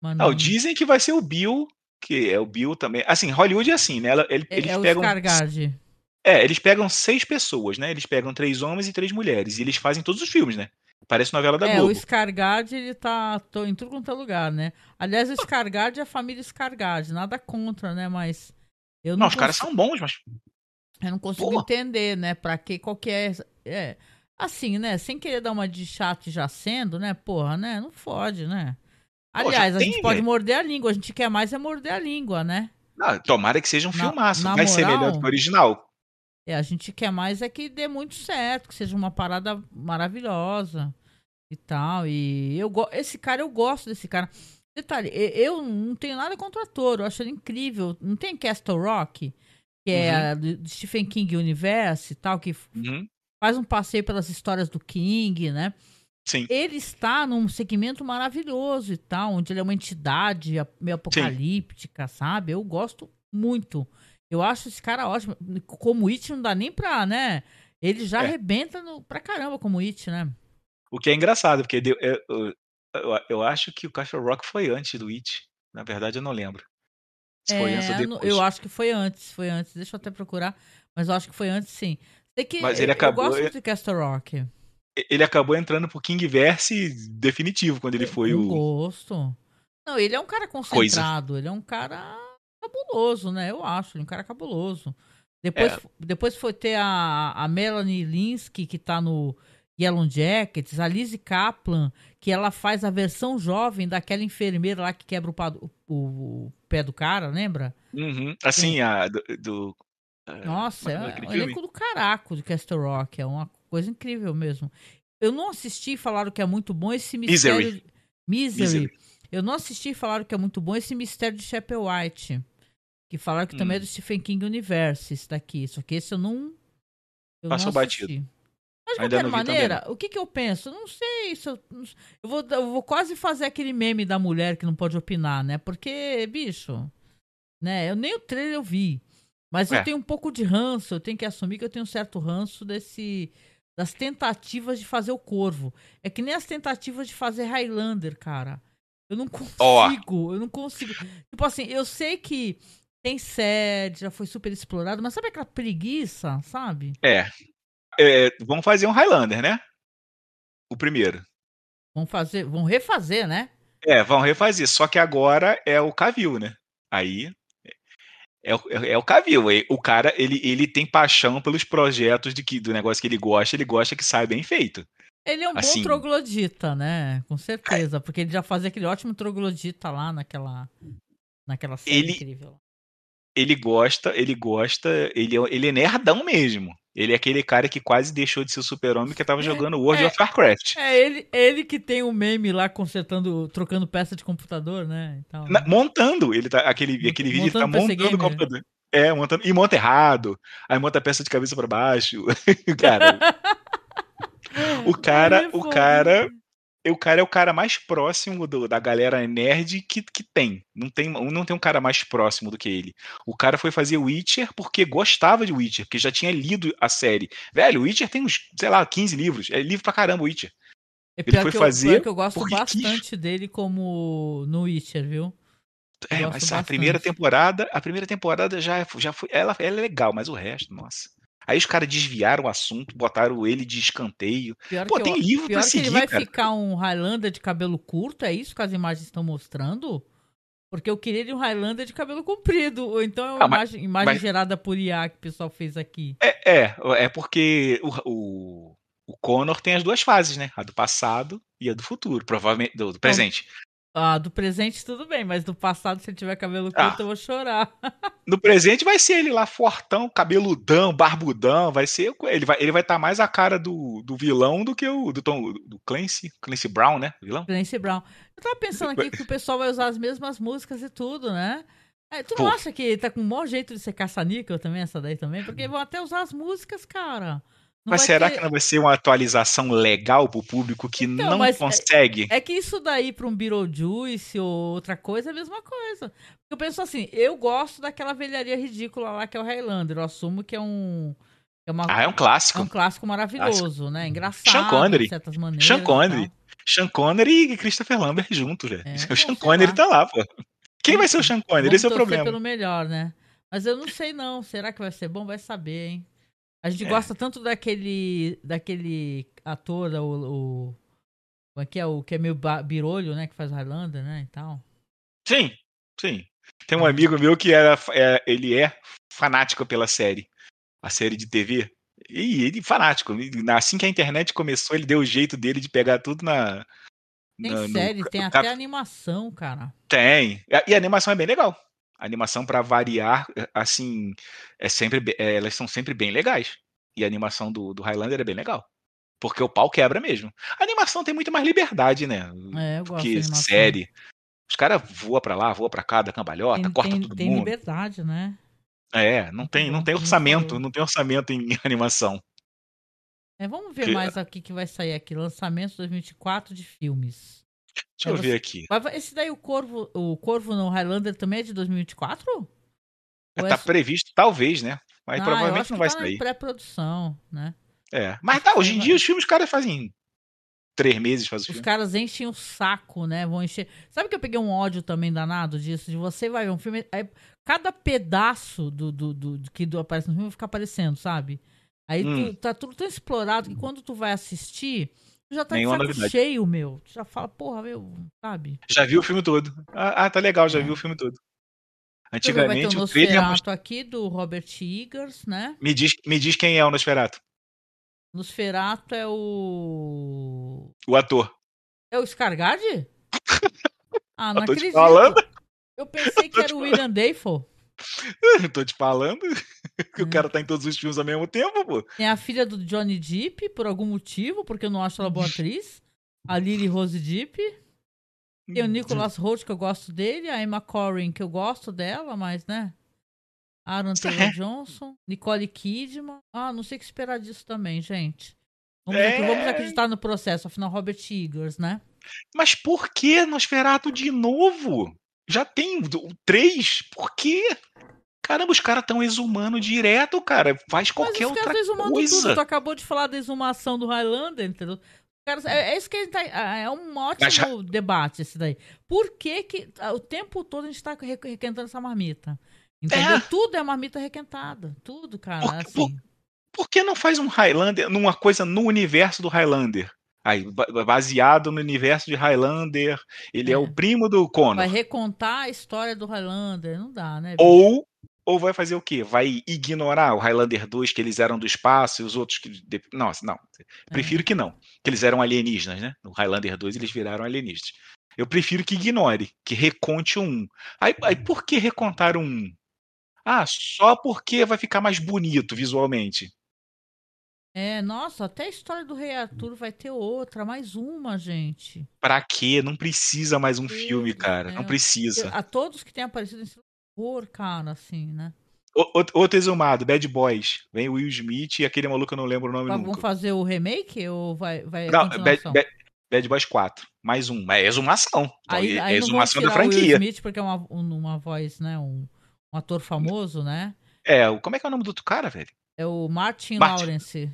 Mas Não, dizem que vai ser o Bill, que é o Bill também. Assim, Hollywood é assim, né? Ele- É, eles é o pegam. Scargard. É, eles pegam seis pessoas, né? Eles pegam três homens e três mulheres. E eles fazem todos os filmes, né? Parece novela da É, Globo. o Scargard, ele tá em tudo quanto é lugar, né? Aliás, o Scargard é a família Scargard, nada contra, né? Mas eu não, Não, os caras consigo- são bons, mas. Eu não consigo Pô. entender, né? Pra que qualquer. É, assim, né? Sem querer dar uma de chato já sendo, né? Porra, né? Não fode, né? Pô, Aliás, a tem, gente pode velho. morder a língua. A gente quer mais é morder a língua, né? Não, tomara que seja um Na- filmaço. na Vai ser moral- melhor que o original. É, a gente quer mais é que dê muito certo, que seja uma parada maravilhosa e tal. E eu esse cara, eu gosto desse cara. Detalhe, eu não tenho nada contra o ator, eu acho ele incrível. Não tem Castle Rock, que é a do do Stephen King Universe e tal, que Uhum. faz um passeio pelas histórias do King, né? Sim. Ele está num segmento maravilhoso e tal, onde ele é uma entidade meio apocalíptica, sabe? Eu gosto muito. Eu acho esse cara ótimo. Como It não dá nem pra, né? Ele já É. arrebenta no, pra caramba como It, né? O que é engraçado, porque deu- eu, eu- eu- eu acho que o Castle Rock foi antes do It. Na verdade, eu não lembro. Se foi antes ou É, depois. eu acho que foi antes, foi antes. Deixa eu até procurar, mas eu acho que foi antes, sim. Sei que Mas ele eu- acabou- Eu gosto de Castle Rock. Ele acabou entrando pro King Verse definitivo quando ele foi Com o. gosto. Não, ele é um cara concentrado, ele é um cara cabuloso, né? Eu acho, é um cara cabuloso. Depois, É. depois foi ter a, a Melanie Linsky, que tá no Yellow Jackets, a Lizzie Kaplan, que ela faz a versão jovem daquela enfermeira lá que quebra o, o- o pé do cara, lembra? Uhum. Assim, a do. do- ah, Nossa, é é é um filme? elenco do caraco de Castle Rock. É uma coisa incrível mesmo. Eu não assisti falaram que é muito bom esse Misery. mistério. Misery. Misery. Eu não assisti falaram que é muito bom esse mistério de Chapel White. Que falaram que também é Hum. do Stephen King Universe, esse daqui. Só que esse eu não. Eu Passou não assisti. batido. Mas de Ainda qualquer também, maneira, o que, que eu penso? Eu Não sei se eu. Eu vou, eu vou quase fazer aquele meme da mulher que não pode opinar, né? Porque, bicho. Né? Eu nem o trailer eu vi. Mas É. eu tenho um pouco de ranço, eu tenho que assumir que eu tenho um certo ranço desse. Das tentativas de fazer o corvo. É que nem as tentativas de fazer Highlander, cara. Eu não consigo, eu não consigo. Tipo assim, eu sei que tem sede, já foi super explorado, mas sabe aquela preguiça, sabe? É. É, Vamos fazer um Highlander, né? O primeiro. Vão fazer, vão refazer, né? É, vão refazer. Só que agora é o Cavil, né? Aí. É, o- é, é o Cavil. E O cara, ele, ele tem paixão pelos projetos de que, do negócio que ele gosta, ele gosta que sai bem feito. Ele é um Assim- bom troglodita, né? Com certeza, porque ele já fazia aquele ótimo troglodita lá naquela naquela série Ele- incrível. Ele gosta, ele gosta, ele, é- ele é nerdão mesmo. Ele é aquele cara que quase deixou de ser super-homem que tava jogando World é. of Warcraft. É ele, ele que tem o meme lá consertando, trocando peça de computador, né? tal, né? Na- montando, ele tá, aquele, aquele vídeo ele tá Montando o computador. É, montando, e monta errado. Aí monta a peça de cabeça pra baixo. cara, o cara, é o cara, o cara é o cara mais próximo do- da galera nerd que, que tem. Não tem. Não tem um cara mais próximo do que ele. O cara foi fazer Witcher porque gostava de Witcher, porque já tinha lido a série. Velho, o Witcher tem uns, sei lá, 15 livros. É livro pra caramba, o Witcher. É ele foi que eu, fazer que eu gosto porque quis. bastante dele como no Witcher, viu? Eu É, mas a primeira bastante. temporada, a primeira temporada já, já foi, ela, ela é legal, mas o resto, nossa. Aí os caras desviaram o assunto, botaram ele de escanteio. Pior Pô, que tem eu- livro pior pra que ele seguir, vai cara. ficar um Highlander de cabelo curto, é isso que as imagens estão mostrando? Porque eu queria de um Highlander de cabelo comprido, ou então é uma Ah, mas- imagem, imagem mas- gerada por IA que o pessoal fez aqui. É, é, é porque o, o, o Connor tem as duas fases, né? A do passado e a do futuro, provavelmente, do, do presente. Ah, do presente tudo bem, mas do passado, se ele tiver cabelo Ah. curto, eu vou chorar. No presente vai ser ele lá fortão, cabeludão, barbudão, vai ser ele vai ele vai estar mais a cara do, do vilão do que o do Tom, do Clancy, Clancy Brown, né? Vilão? Clancy Brown. Eu tava pensando aqui que o pessoal vai usar as mesmas músicas e tudo, né? É, tu não Pô. acha que tá com um bom jeito de ser caça-níquel também, essa daí também? Porque vão até usar as músicas, cara. Não Mas será ter- que não vai ser uma atualização legal pro público que Então, não é- consegue? É que isso daí pra um Beetlejuice ou outra coisa é a mesma coisa. Eu penso assim, eu gosto daquela velharia ridícula lá que é o Highlander. Eu assumo que é um. É, uma, Ah, é um clássico. é um clássico maravilhoso, né? Engraçado, Sean Connery. de certas maneiras. Sean Connery. Sean Connery e Christopher Lambert juntos, velho. É, o Sean Connery lá. tá lá, pô. Quem vai ser o Sean Connery? Vamos Esse é o problema. pelo melhor, né? Mas eu não sei não. Será que vai ser bom? Vai saber, hein? A gente É. gosta tanto daquele daquele ator, o, o como é que é o que é meio birolho, né, que faz Highlander, né, e tal. Sim, sim. Tem um amigo meu que era, é, ele é fanático pela série. A série de TV. E ele fanático. Assim que a internet começou, ele deu o jeito dele de pegar tudo na. Tem na- no série, tem ca- até animação, cara. Tem. E a animação é bem legal. A animação, pra variar, assim, é sempre, é, elas são sempre bem legais. E a animação do, do Highlander é bem legal. Porque o pau quebra mesmo. A animação tem muito mais liberdade, né? É, eu gosto que série. Os caras voam pra lá, voam pra cá, da cambalhota, Tem, corta tem, todo tem mundo. liberdade, né? É, não tem, não tem orçamento, não tem orçamento em animação. É, vamos ver Que- mais aqui que vai sair aqui. Lançamento 2024 de filmes. Deixa É, eu você- ver aqui. Mas esse daí, o Corvo, o Corvo no Highlander também é de 2024? Ou é Tá só- previsto, talvez, né? Mas Ah, provavelmente não vai tá sair. pré-produção, né? É. Mas tá, hoje em dia os filmes os caras fazem três meses faz o Os filme. caras enchem o saco, né? Vão encher. Sabe que eu peguei um ódio também danado disso? De você vai ver um filme. aí cada pedaço do, do, do, do que do- aparece no filme vai ficar aparecendo, sabe? Aí tu- Hum. tá tudo tão explorado que quando tu vai assistir, tu já tá Nenhuma de saco novidade. cheio, meu. Tu já fala, porra, meu, sabe? Já viu o filme todo. Ah, ah, tá legal, já É. viu o filme todo. Antigamente o o trailer Nosferatu aqui, do Robert Eggers, né? me diz, me diz quem é o Nosferatu. Nosferatu é o. O ator. É o Scargard? Ah, não Eu tô te acredito. falando. Eu pensei que era o William Dafoe. Eu tô te falando que o Hum. cara tá em todos os filmes ao mesmo tempo, pô. Tem a filha do Johnny Depp, por algum motivo, porque eu não acho ela boa atriz. A Lily Rose Depp. Tem o Nicholas Holt, que eu gosto dele. A Emma Corrin, que eu gosto dela, mas, né? Aaron Taylor Johnson. Nicole Kidman. Ah, não sei o que esperar disso também, gente. Vamos, É. ac- vamos acreditar no processo. Afinal, Robert Eggers, né? Mas por que Nosferatu de novo? Já tem três. Por quê? Caramba, os caras tão exumando direto, cara. Faz qualquer outra coisa. tudo. Tu acabou de falar da exumação do Highlander, entendeu? Caras, é, é isso que a gente tá, é um ótimo Mas- debate esse daí. Por que que ah, o tempo todo a gente tá re- requentando essa marmita? Entendeu? É. Tudo é marmita requentada. Tudo, cara, Por- assim. Por que não faz um Highlander, numa coisa no universo do Highlander? Aí, ba- baseado no universo de Highlander, ele é, É. o primo do Connor. Vai recontar a história do Highlander. Não dá, né? bicho? Ou, ou vai fazer o quê? Vai ignorar o Highlander 2, que eles eram do espaço, e os outros que. Nossa, não. Prefiro que não. Que eles eram alienígenas, né? No Highlander 2 eles viraram alienígenas. Eu prefiro que ignore, que reconte um. Aí, aí por que recontar um? Ah, só porque vai ficar mais bonito visualmente. É, nossa, até a história do Rei Arthur vai ter outra, mais uma, gente. Pra quê? Não precisa mais um filme, cara. Não precisa. A todos que têm aparecido nesse horror, cara, assim, né? Outro- Outro exumado, Bad Boys. Vem o Will Smith e aquele maluco eu não lembro o nome Mas nunca. vão fazer o remake ou vai, vai Não, Bad? Bad- Bad Boys 4. Mais um. É exumação. Aí, é aí exumação da o Will franquia. Smith porque é uma, um- uma voz, né? Um, um ator famoso, né? É, como é que é o nome do outro cara, velho? É o Martin, Martin. Lawrence.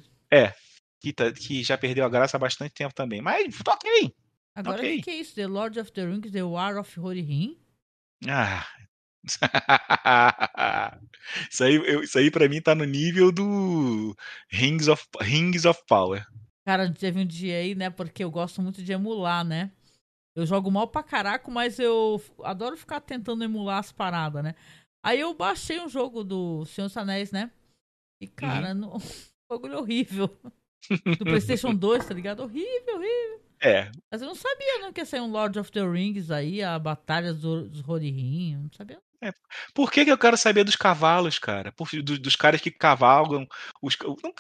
Que, tá- que já perdeu a graça há bastante tempo também. Mas tá ok. Agora, o Ok. que, que é isso? The Lord of the Rings, The War of Rohirrim? Ah. isso, aí, eu- isso aí pra mim tá no nível do Rings of, Rings of Power. Cara, teve um dia aí, né? Porque eu gosto muito de emular, né? Eu jogo mal pra caraco, mas eu adoro ficar tentando emular as paradas, né? Aí eu baixei um jogo do Senhor dos Anéis, né? E, cara, no... bagulho horrível. Do PlayStation 2, tá ligado? Horrível, horrível. É, Mas eu não sabia, não, que ia sair um Lord of the Rings aí, a Batalha dos, eu Não sabia. Por que, que eu quero saber dos cavalos, cara? Por, do- dos caras que cavalgam, os, não-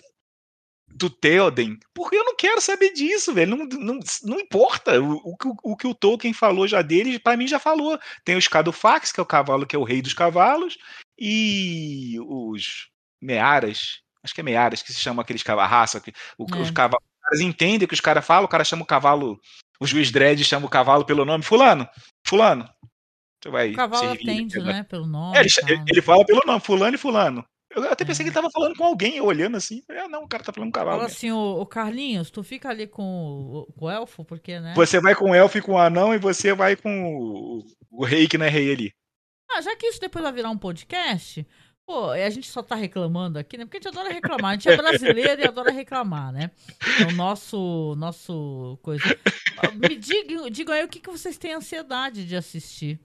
do Theoden. Porque eu não quero saber disso, velho. Não, não, não importa. O, o, que o- que o Tolkien falou já dele, pra mim já falou. Tem o Scadofax, que é o cavalo que é o rei dos cavalos, e os Mearas. Acho que é Mearas que se chama aqueles cavalos, raça. que- o- É. Os cavalos. Os caras entendem o que os caras falam, o cara chama o cavalo. O juiz Dredd chama o cavalo pelo nome. Fulano, Fulano. Você vai O cavalo atende, né? Pelo nome. é, ele, ele- fala pelo nome, fulano e fulano. Eu até pensei É. que ele tava falando com alguém, olhando assim. É, não, o cara tá falando com o cavalo. Fala mesmo. assim, ô, ô Carlinhos, tu fica ali com o, com o elfo, porque, né? Você vai com o elfo e com o anão e você vai com o, o rei que não é rei ali. Ah, já que isso depois vai virar um podcast, pô, e a gente só tá reclamando aqui, né? Porque a gente adora reclamar. A gente é brasileiro e adora reclamar, né? É o nosso, nosso coisa. Ah, Me digam, digam aí o que, que vocês têm ansiedade de assistir.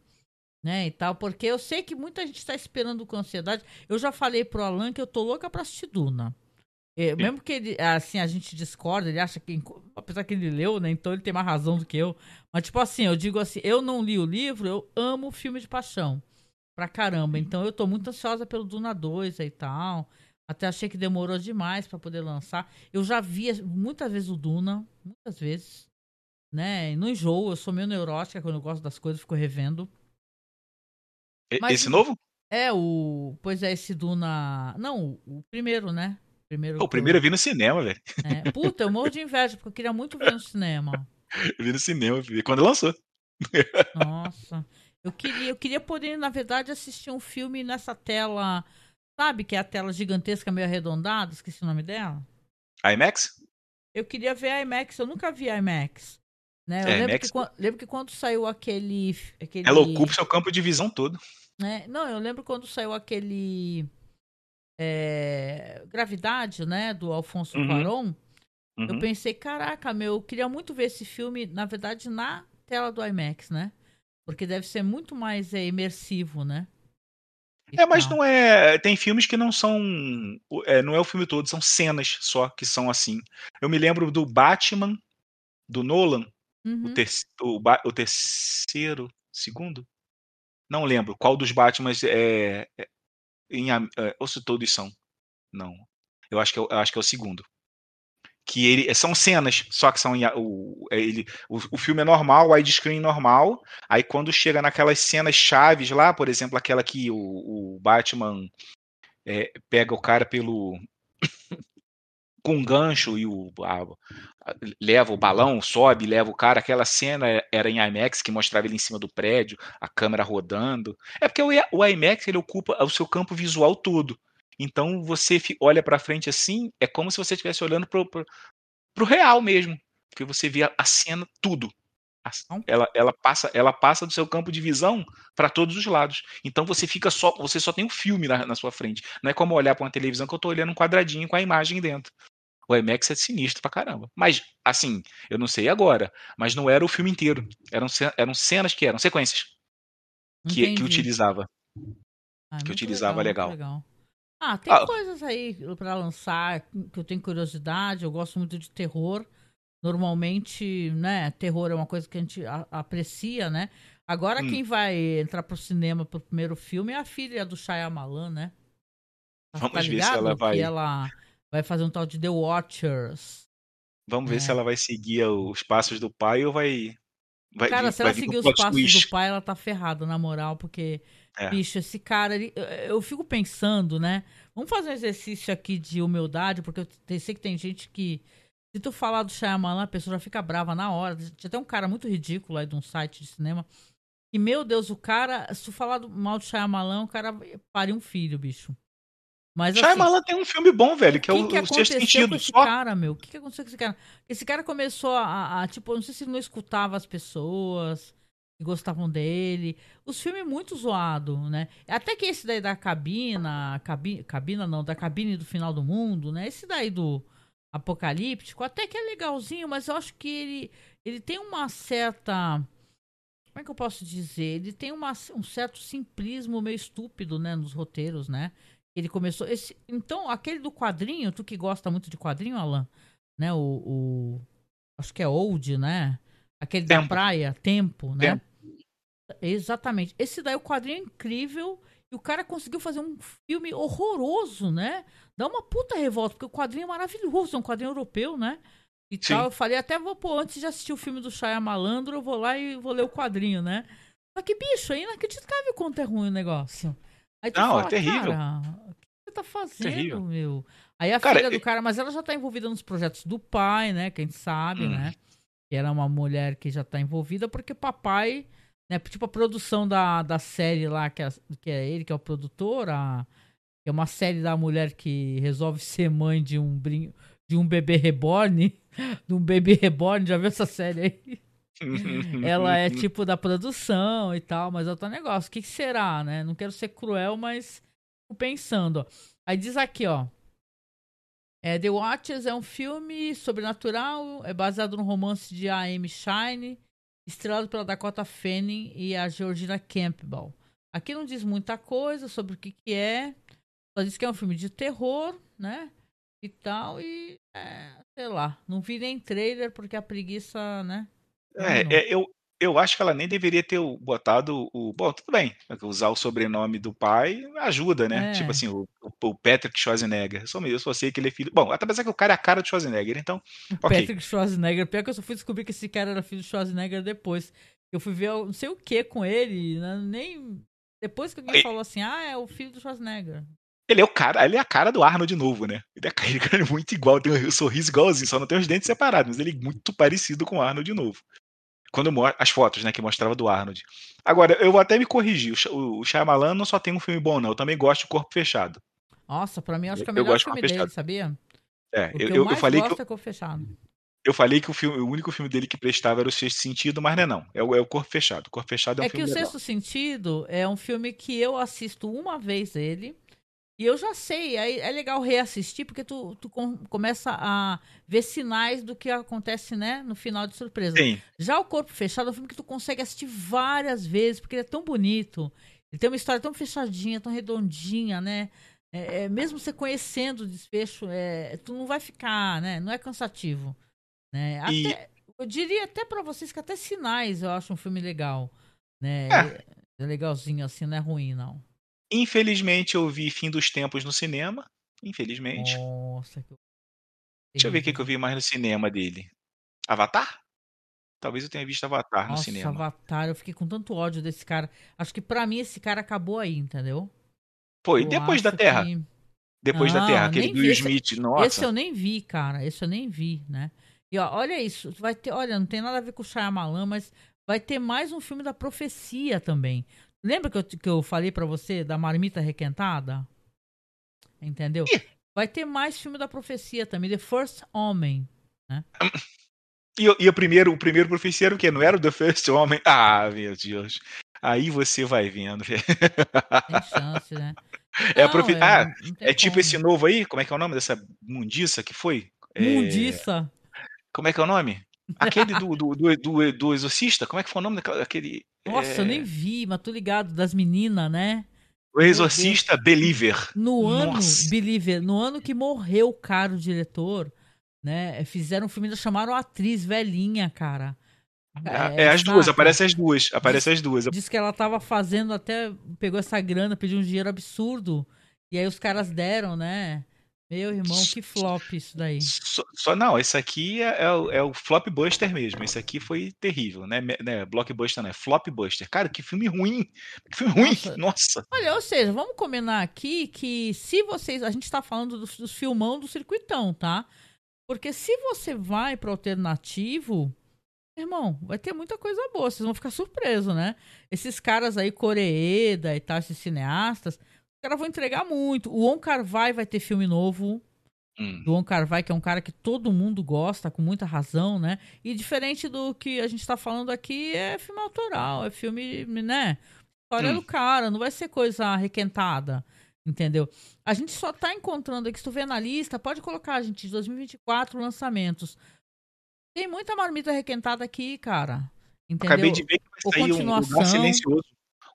Né, e tal, porque eu sei que muita gente tá esperando com ansiedade. Eu já falei pro Alan que eu tô louca pra assistir Duna. É, mesmo que ele, assim, a gente discorda, ele acha que, apesar que ele leu, né, então ele tem mais razão do que eu. Mas, tipo assim, eu digo assim, eu não li o livro, eu amo filme de paixão. Pra caramba. Então eu tô muito ansiosa pelo Duna 2 e tal. Até achei que demorou demais pra poder lançar. Eu já vi muitas vezes o Duna, muitas vezes. né? E não enjoo, eu sou meio neurótica quando eu gosto das coisas, fico revendo. Mas- Esse novo? É, o. Pois é, esse Duna. Não, o primeiro, né? Primeiro o primeiro eu vi no cinema, velho. É. Puta, eu morro de inveja, porque eu queria muito ver no cinema. Eu vi no cinema, vi quando lançou. Nossa. Eu queria, eu queria poder, na verdade, assistir um filme nessa tela. Sabe, que é a tela gigantesca, meio arredondada, esqueci o nome dela. IMAX? Eu queria ver a IMAX, eu nunca vi a IMAX. Né? Eu É, lembro, IMAX, que, lembro que quando saiu aquele. aquele Ela ocupa o seu campo de visão todo. né? Não, eu lembro quando saiu aquele. é, Gravidade, né? Do Alfonso Uhum. Cuarón. Eu Uhum. pensei, caraca, meu, eu queria muito ver esse filme, na verdade, na tela do IMAX, né? Porque deve ser muito mais é, imersivo, né? E É, mas tal. não é. Tem filmes que não são. é, não é o filme todo, são cenas só que são assim. Eu me lembro do Batman, do Nolan, o, Uhum. ter, o, o terceiro, segundo? Não lembro qual dos Batmans é. é em, am- é, ou se todos são. Não. Eu acho que é, o- eu acho que é o segundo. Que ele são cenas, só que são em o, é ele, o, o filme é normal, o widescreen normal. Aí quando chega naquelas cenas chaves lá, por exemplo, aquela que o, o Batman é, pega o cara pelo com gancho e o a- a- leva o balão, sobe, leva o cara. Aquela cena era em IMAX que mostrava ele em cima do prédio, a câmera rodando. É porque o, o IMAX ele ocupa o seu campo visual todo. Então você olha pra frente assim, é como se você estivesse olhando pro, pro, pro real mesmo, porque você vê a, a cena tudo. A- Então. Ela, ela passa, ela passa do seu campo de visão para todos os lados. Então você fica só, você só tem um filme na, na sua frente. Não é como olhar para uma televisão que eu tô olhando um quadradinho com a imagem dentro. O IMAX é sinistro pra caramba. Mas, assim, eu não sei agora, mas não era o filme inteiro. Eram, eram cenas que eram sequências que, que utilizava. Ah, que utilizava muito legal. Ah, tem Ah. coisas aí pra lançar que eu tenho curiosidade. Eu gosto muito de terror. Normalmente, né, terror é uma coisa que a gente a- aprecia, né? Agora Hum. quem vai entrar pro cinema pro primeiro filme é a filha do Shyamalan, né? Tá- Vamos tá ver se ela vai- Que ela vai fazer um tal de The Watchers. Vamos ver É. se ela vai seguir os passos do pai ou vai. vai Cara, vir- se ela seguir os passos twist. do pai, ela tá ferrada, na moral, porque, É. bicho, esse cara, ele- eu, eu fico pensando, né? Vamos fazer um exercício aqui de humildade, porque eu sei que tem gente que, se tu falar do Shyamalan, a pessoa já fica brava na hora. Tinha até um cara muito ridículo aí de um site de cinema, e, meu Deus, o cara, se tu falar do- mal do Shyamalan, o cara pariu um filho, bicho. Mas assim, Shyamalan tem um filme bom, velho, que é o o, que, que o Sexto aconteceu Sentido. com esse Só cara, meu? O que, que aconteceu com esse cara? Esse cara começou a, a- tipo, eu não sei se ele não escutava as pessoas que gostavam dele. Os filmes muito zoado, né? Até que esse daí da cabina, cabi, cabina não, da cabine do final do mundo, né? Esse daí do apocalíptico, até que é legalzinho, mas eu acho que ele, ele tem uma certa como é que eu posso dizer? Ele tem uma, um certo simplismo meio estúpido, né, nos roteiros, né? Ele começou. Esse, então, aquele do quadrinho, tu que gosta muito de quadrinho, Alan, né? O. o- acho que é Old, né? Aquele da Tempo. praia, Tempo, né? Tempo. Exatamente. Esse daí, o quadrinho é incrível. E o cara conseguiu fazer um filme horroroso, né? Dá uma puta revolta, porque o quadrinho é maravilhoso, é um quadrinho europeu, né? E Sim. tal. Eu falei, até vou, pô, antes de assistir o filme do Malandro, eu vou lá e vou ler o quadrinho, né? Só que, bicho, é inacreditável quanto é ruim o negócio. Aí tu Não, é fala, terrível. cara, o que você tá fazendo, Terrível. meu? Aí a Cara, filha do cara, mas ela já tá envolvida nos projetos do pai, né? Que a gente sabe, Hum. né? Que era uma mulher que já tá envolvida, porque papai, né? Tipo a produção da, da série lá, que é, que é ele, que é o produtor, a, é uma série da mulher que resolve ser mãe de um, brin de um bebê reborn. De um bebê reborn, já viu essa série aí? Ela é tipo da produção e tal, mas é outro negócio. O que, que será, né? Não quero ser cruel, mas fico pensando. ó. Aí diz aqui, ó. É, The Watchers é um filme sobrenatural, é baseado no romance de A.M. Shine, estrelado pela Dakota Fanning e a Georgina Campbell. Aqui não diz muita coisa sobre o que, que é, só diz que é um filme de terror, né? E tal, e é, sei lá, não vi nem trailer porque a preguiça, né? É, é, eu, eu acho que ela nem deveria ter o- botado o. Bom, tudo bem. Usar o sobrenome do pai ajuda, né? É. Tipo assim, o, o Patrick Schwarzenegger. Eu só, eu só sei que ele é filho. Bom, até apesar que o cara é a cara do Schwarzenegger, então. Ok. Patrick Schwarzenegger. Pior que eu só fui descobrir que esse cara era filho do Schwarzenegger depois. Eu fui ver não sei o que com ele, né? nem. Depois que alguém E- falou assim, ah, é o filho do Schwarzenegger. Ele é o cara, ele é a cara do Arnold de novo, né? Ele é, ele é muito igual, tem um sorriso igualzinho, só não tem os dentes separados, mas ele é muito parecido com o Arnold de novo. Quando as fotos, né, que mostrava do Arnold. Agora, eu vou até me corrigir. O, o Shyamalan não só tem um filme bom, não. Eu também gosto de Corpo Fechado. Nossa, pra mim acho que é o melhor filme dele, Fechado. sabia? É, O que eu, eu, eu, falei que eu, é Corpo Fechado. eu falei que o, filme, o único filme dele que prestava era o Sexto Sentido, mas não é não. É o, é o Corpo Fechado. O Corpo Fechado é um É que filme o legal. Sexto Sentido é um filme que eu assisto uma vez ele. E eu já sei, aí é legal reassistir, porque tu, tu com- começa a ver sinais do que acontece, né, no final de surpresa. Sim. Já o Corpo Fechado é um filme que tu consegue assistir várias vezes, porque ele é tão bonito. Ele tem uma história tão fechadinha, tão redondinha, né? É, é, mesmo você conhecendo o desfecho, é, tu não vai ficar, né? Não é cansativo. Né? E- Até- eu diria até pra vocês que até Sinais eu acho um filme legal. Né? É. É legalzinho assim, não é ruim, não. Infelizmente, eu vi Fim dos Tempos no cinema. Infelizmente. Nossa, que... Deixa eu ver o que, que eu vi mais no cinema dele. Avatar? Talvez eu tenha visto Avatar no Nossa, cinema. Avatar, eu fiquei com tanto ódio desse cara. Acho que pra mim esse cara acabou aí, entendeu? Pô, e Eu depois da Terra? que- Depois da Não, Terra, aquele do Will esse- Smith. Nossa. Esse eu nem vi, cara. Esse eu nem vi, né? E ó, olha isso. Vai ter, olha, não tem nada a ver com o Shyamalan, mas vai ter mais um filme da profecia também. Lembra que eu, que eu falei pra você da marmita requentada? Entendeu? Vai ter mais filme da profecia também, The First Homem. E, o- e o primeiro, o primeiro profecia era o quê? Não era o The First Homem? Ah, meu Deus. Aí você vai vendo. Tem chance, né? É Não, profe... é, Ah, é tipo como. esse novo aí? Como é que é o nome dessa mundiça que foi? É, Mundiça. Como é que é o nome? Aquele do, do, do, do, Exorcista? Como é que foi o nome daquele. Nossa, eu é, nem vi, mas tô ligado, das meninas, né? O Exorcista Believer. No ano. Believer, no ano que morreu o cara, o diretor, né? Fizeram um filme, chamaram a atriz velhinha, cara. É, é as duas, saca? aparece as duas. Aparece as duas. Diz que ela tava fazendo até. Pegou essa grana, pediu um dinheiro absurdo. E aí os caras deram, né? Meu irmão, que flop isso daí. Só, só- não, esse aqui é, é o, é o Flopbuster mesmo. Esse aqui foi terrível, né? Né? Blockbuster não, é Flopbuster. Cara, que filme ruim. Que filme ruim. Nossa. Nossa. Olha, ou seja, vamos combinar aqui que se vocês. A gente tá falando dos, dos filmão do circuitão, tá? Porque se você vai pro alternativo, irmão, vai ter muita coisa boa. Vocês vão ficar surpresos, né? Esses caras aí, Coreeda e tal, esses cineastas, caras vão entregar muito. O On Carvai vai ter filme novo. Hum. do On Carvai, que é um cara que todo mundo gosta, com muita razão, né? E diferente do que a gente tá falando aqui, é filme autoral, é filme, né? História Hum. do cara, não vai ser coisa requentada, entendeu? A gente só tá encontrando aqui, se tu vê na lista, pode colocar, gente, de 2024 lançamentos. Tem muita marmita requentada aqui, cara. Entendeu? Acabei de ver que Ou vai sair um lugar continuação. silencioso.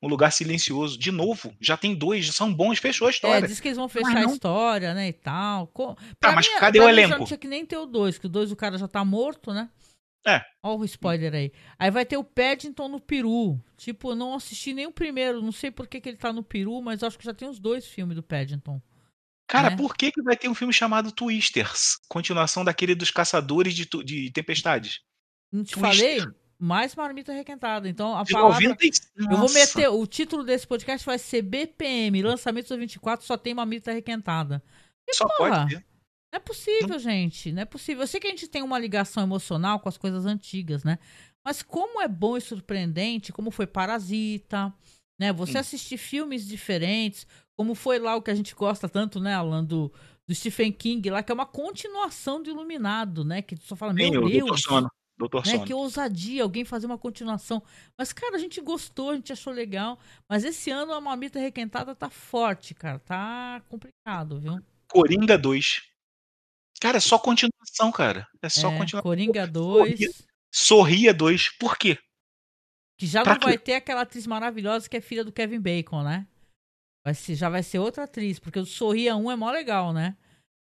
Um lugar silencioso. De novo, já tem dois, são bons, fechou a É, história. diz que eles vão fechar a não. história, né, e tal. Co- Tá, mas mim- cadê o elenco? não tinha que nem ter o 2, que o 2 o cara já tá morto, né? É. Olha o spoiler aí. Aí vai ter o Paddington no Peru. Tipo, eu não assisti nem o primeiro. Não sei por que, que ele tá no Peru, mas acho que já tem os dois filmes do Paddington. Cara, né? por que, que vai ter um filme chamado Twisters? Continuação daquele dos caçadores de, tu- de tempestades. Não te Twister. falei? Mais marmita requentada. Então, a De palavra... 90 Eu vou meter... O título desse podcast vai ser BPM. Lançamento 24 só tem marmita requentada. E, Só porra, pode ter. Não é possível, gente. Não é possível. Eu sei que a gente tem uma ligação emocional com as coisas antigas, né? Mas como é bom e surpreendente, como foi Parasita, né? Você Sim. assistir filmes diferentes, como foi lá o que a gente gosta tanto, né, Alan, do, do Stephen King lá, que é uma continuação do Iluminado, né? Que tu só fala, meu Sim, Doutor Deus. Doutor né? Que ousadia alguém fazer uma continuação. Mas, cara, a gente gostou, a gente achou legal. Mas esse ano a mamita requentada tá forte, cara. Tá complicado, viu? Coringa 2. Cara, é só continuação, cara. É só é, continuação. Coringa 2. Sorria 2. Por quê? Que já Pra não quê? vai ter aquela atriz maravilhosa que é filha do Kevin Bacon, né? Vai ser, já vai ser outra atriz, porque o Sorria 1 é mó legal, né?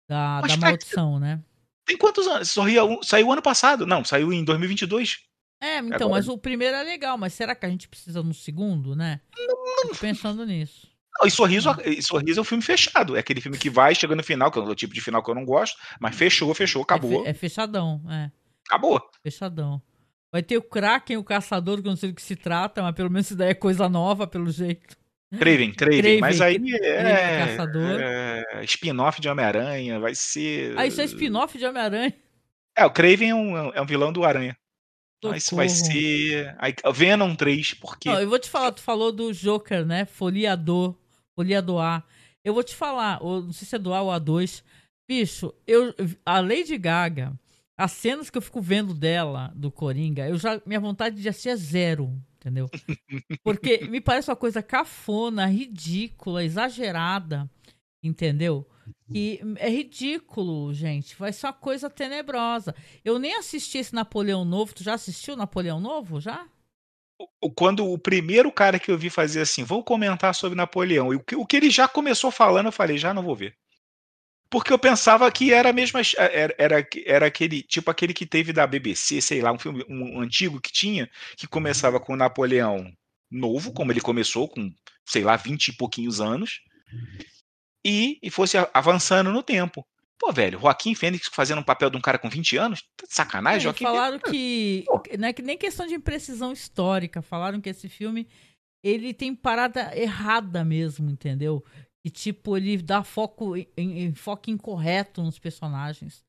Da, Mas da maldição, né? Tem quantos anos? Sorria 1 saiu ano passado. Não, saiu em 2022. É, então, Agora- mas o primeiro é legal, mas será que a gente precisa no segundo, né? Fico pensando nisso. Não, e Sorriso, e Sorriso é um filme fechado. É aquele filme que vai, chega no final, que é o tipo de final que eu não gosto, mas fechou, fechou, acabou. É, fe- é fechadão, é. Acabou. Fechadão. Vai ter o Kraken, o Caçador, que eu não sei do que se trata, mas pelo menos isso daí é coisa nova, pelo jeito. Craven, Craven, Craven, mas aí é, Caçador. é spin-off de Homem-Aranha, vai ser. Ah, isso é spin-off de Homem-Aranha. É, o Craven é um, é um vilão do Aranha. Então isso vai ser. Venom 3, porque. Não, eu vou te falar, tu falou do Joker, né? Foliador, Foliador A. Eu vou te falar, não sei se é do A ou A2. Bicho, eu, a Lady Gaga, as cenas que eu fico vendo dela, do Coringa, eu já, minha vontade de assistir é zero, entendeu? Porque me parece uma coisa cafona, ridícula, exagerada, entendeu? E é ridículo, gente. Vai ser uma coisa tenebrosa. Eu nem assisti esse Napoleão Novo. Tu já assistiu Napoleão Novo? Já? quando o primeiro cara que eu vi fazer assim, vou comentar sobre Napoleão, e o que, o que ele já começou falando, eu falei, já não vou ver. Porque eu pensava que era a mesma. Era, era, era aquele. Tipo aquele que teve da BBC, sei lá, um filme um, antigo que tinha, que começava com o Napoleão novo, como ele começou, com, sei lá, 20 e pouquinhos anos, e, e fosse avançando no tempo. Pô, velho, Joaquim Fênix fazendo um papel de um cara com 20 anos? Tá de sacanagem, É, Joaquim falaram Fênix. que não é que nem questão de imprecisão histórica. Falaram que esse filme ele tem parada errada mesmo, entendeu? E tipo ele dá foco em, em foco incorreto nos personagens.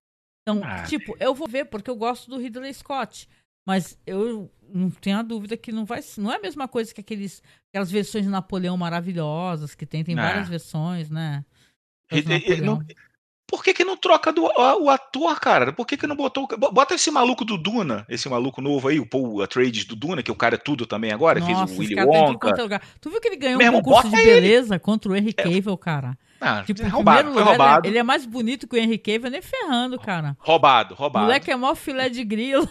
Então, Ah, tipo, eu vou ver porque eu gosto do Ridley Scott, mas eu não tenho a dúvida que não vai, não é a mesma coisa que aqueles aquelas versões de Napoleão maravilhosas que tem, tem Ah. várias versões, né? Ele não-. Por que, que não troca do, a- o ator, cara? Por que, que não botou. o- Bota esse maluco do Duna, esse maluco novo aí, o Paul Atreides do Duna, que o cara é tudo também agora, Nossa, fez o Willy tá Wonka. é. Tu viu que ele ganhou Meu um concurso de bota ele. beleza contra o Henry Cavill, cara? Ah, Tipo, é roubado, primeiro foi lugar, ele é- roubado. Ele é mais bonito que o Henry Cavill, nem ferrando, cara. Roubado, O roubado. moleque é mó filé de grilo.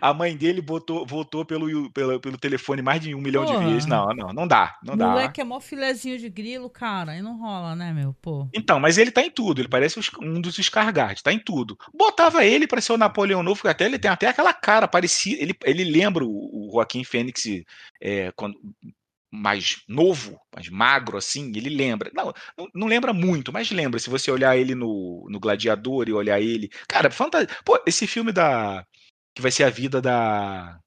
A mãe dele botou, votou pelo, pelo, pelo telefone mais de um milhão Porra. de vezes. Não, não, não dá, não O dá. moleque é mó filézinho de grilo, cara. E não rola, né, meu? Pô. Então, mas ele tá em tudo, ele parece um dos Scargard, tá em tudo. Botava ele pra ser o Napoleão Novo, que até ele tem até aquela cara parecida, ele, ele lembra o, o Joaquim Fênix é, quando, mais novo, mais magro assim, ele lembra. Não, não, não lembra muito, mas lembra. Se você olhar ele no, no Gladiador e olhar ele. Cara, fantasia. Pô, esse filme da. Que vai ser a vida da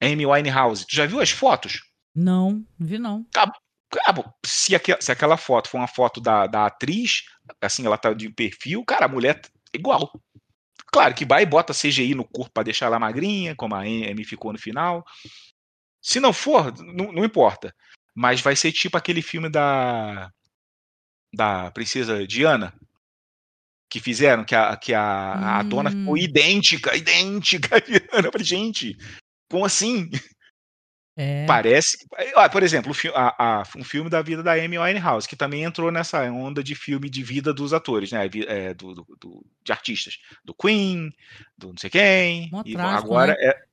Amy Winehouse, tu já viu as fotos? Não, não vi não. Ah, bom, se, se aquela foto for uma foto da, da atriz, assim, ela tá de perfil, cara, a mulher é igual. Claro que vai e bota CGI no corpo pra deixar ela magrinha, como a Amy ficou no final. Se não for, não, não importa. Mas vai ser tipo aquele filme da. Da Princesa Diana. Que fizeram, que a, que a, a dona ficou Hum. idêntica, idêntica. Eu falei, gente, como assim? É. Parece. Ah, por exemplo, a- a- um filme da vida da Amy Winehouse, que também entrou nessa onda de filme de vida dos atores, né? é, do, do- do- de artistas. Do Queen, do não sei quem. Mó E trágico, agora né? é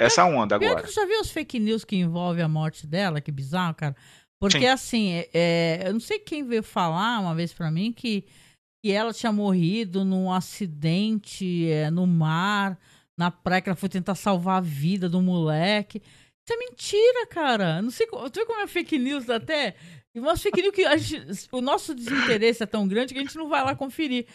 essa onda agora. tu já viu os fake news que envolvem a morte dela? Que bizarro, cara. Porque Sim. assim, é- é, eu não sei quem veio falar uma vez pra mim que, que ela tinha morrido num acidente é, no mar, na praia, que ela foi tentar salvar a vida do moleque. Isso é mentira, cara. Não sei, tu vê como é fake news até? E umas fake news que gente- o nosso desinteresse é tão grande que a gente não vai lá conferir.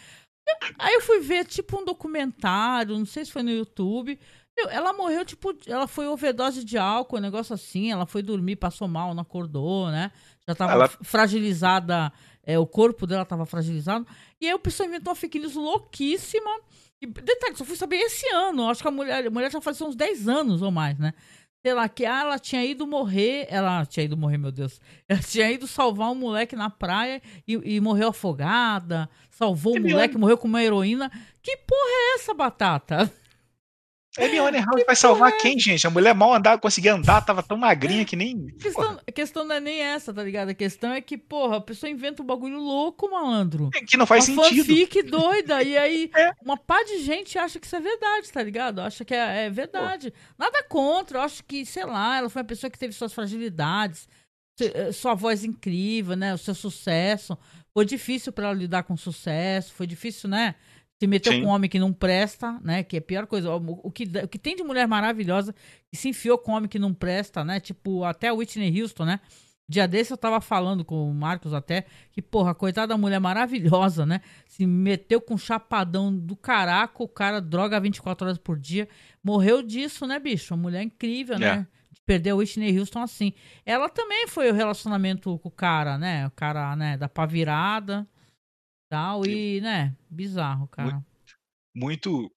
Aí eu fui ver, tipo, um documentário, não sei se foi no YouTube. Meu, ela morreu, tipo, ela foi overdose de álcool, um negócio assim. Ela foi dormir, passou mal, não acordou, né? Já tava Ela- fragilizada, é, o corpo dela tava fragilizado. E aí o pessoal inventou uma fake news louquíssima. E detalhe, só fui saber esse ano. Acho que a mulher, a mulher já faleceu uns 10 anos ou mais, né? Sei lá, que ah, ela tinha ido morrer. Ela tinha ido morrer, meu Deus. Ela tinha ido salvar um moleque na praia e, e morreu afogada. Salvou o Amy moleque, morreu com uma heroína. Que porra é essa, batata? Amy Winehouse vai salvar quem, gente? A mulher mal andava, conseguia andar, tava tão magrinha que nem. A questão, a questão não é nem essa, tá ligado? A questão é que, porra, a pessoa inventa um bagulho louco, malandro. Que não faz uma sentido. fanfic doida. E aí, É. uma pá de gente acha que isso é verdade, tá ligado? Acha que é, é verdade. Nada contra. Eu acho que, sei lá, ela foi uma pessoa que teve suas fragilidades, eh, sua voz incrível, né? O seu sucesso. Foi difícil pra ela lidar com sucesso. Foi difícil, né? Se meteu Sim. com um homem que não presta, né? Que é a pior coisa. O, o que, o que tem de mulher maravilhosa que se enfiou com homem que não presta, né? Tipo, até a Whitney Houston, né? Dia desse eu tava falando com o Marcos até que, porra, coitada da mulher maravilhosa, né? Se meteu com um chapadão do caraca, o cara droga 24 horas por dia. Morreu disso, né, bicho? Uma mulher incrível, né? De perder a Whitney Houston assim. Ela também foi o relacionamento com o cara, né? O cara, né, da pá virada tal. E, né, bizarro, cara. Muito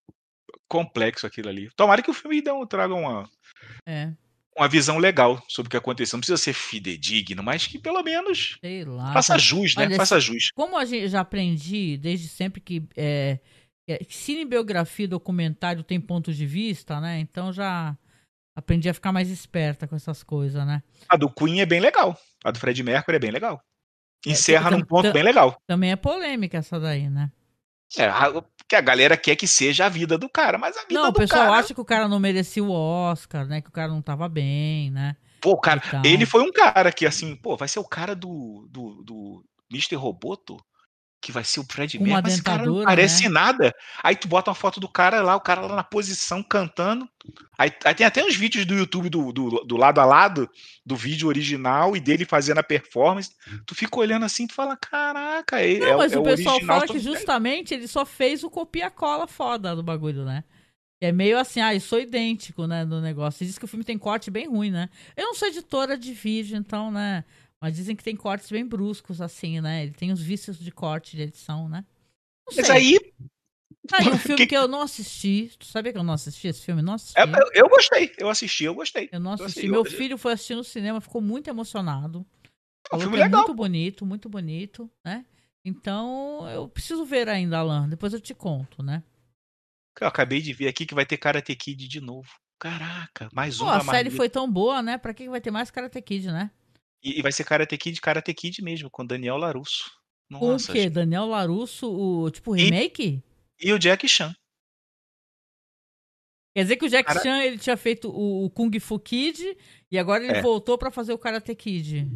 complexo aquilo ali. Tomara que o filme dê um- traga uma, É, uma visão legal sobre o que aconteceu. Não precisa ser fidedigno, mas que pelo menos sei lá. faça cara. jus, né? Olha, Faça jus. Como a gente já aprendi desde sempre que é, é, cinebiografia e documentário tem pontos de vista, né? Então já aprendi a ficar mais esperta com essas coisas, né? A do Queen é bem legal. A do Fred Mercury é bem legal. Encerra tam- num ponto bem legal. Também é polêmica essa daí, né? É, que a galera quer que seja a vida do cara, mas a vida Não, o do pessoal cara. acha que o cara não merecia o Oscar, né? Que o cara não tava bem, né? Pô, o cara, e tal. ele foi um cara que, assim, pô, vai ser o cara do, do, do Mr. Roboto, que vai ser o Fred Mercury, mas esse cara não parece né? nada. Aí tu bota uma foto do cara lá, o cara lá na posição cantando. Aí, aí tem até uns vídeos do YouTube do, do, do lado a lado do vídeo original e dele fazendo a performance. Tu fica olhando assim, tu fala, caraca, é, Não, é, mas é o pessoal original fala que bem. justamente ele só fez o copia-cola foda do bagulho, né? É meio assim, ah, eu sou idêntico, né, do negócio. E diz que o filme tem corte bem ruim, né? Eu não sou editora de vídeo, então, né? Mas dizem que tem cortes bem bruscos, assim, né? Ele tem os vícios de corte de edição, né? Não Mas sei. aí, Tá aí um filme que- que eu não assisti. Tu sabia que eu não assisti esse filme? Não assisti. é- eu, eu gostei, eu assisti, eu gostei. Eu não eu assisti. assisti, Meu eu- filho foi assistir no cinema, ficou muito emocionado. É um filme é legal. muito bonito, muito bonito, né? Então, eu preciso ver ainda, Alan. Depois eu te conto, né? Eu acabei de ver aqui que vai ter Karate Kid de novo. Caraca, mais um Pô, da a série Marvel. foi tão boa, né? Pra que que vai ter mais Karate Kid, né? E, e vai ser Karate Kid, Karate Kid mesmo, com Daniel Larusso. Com Nossa, o quê? gente. Daniel Larusso, o tipo E- remake? E o Jack Chan. Quer dizer que o Jack Cara- Chan ele tinha feito o, o Kung Fu Kid e agora ele É. voltou pra fazer o Karate Kid.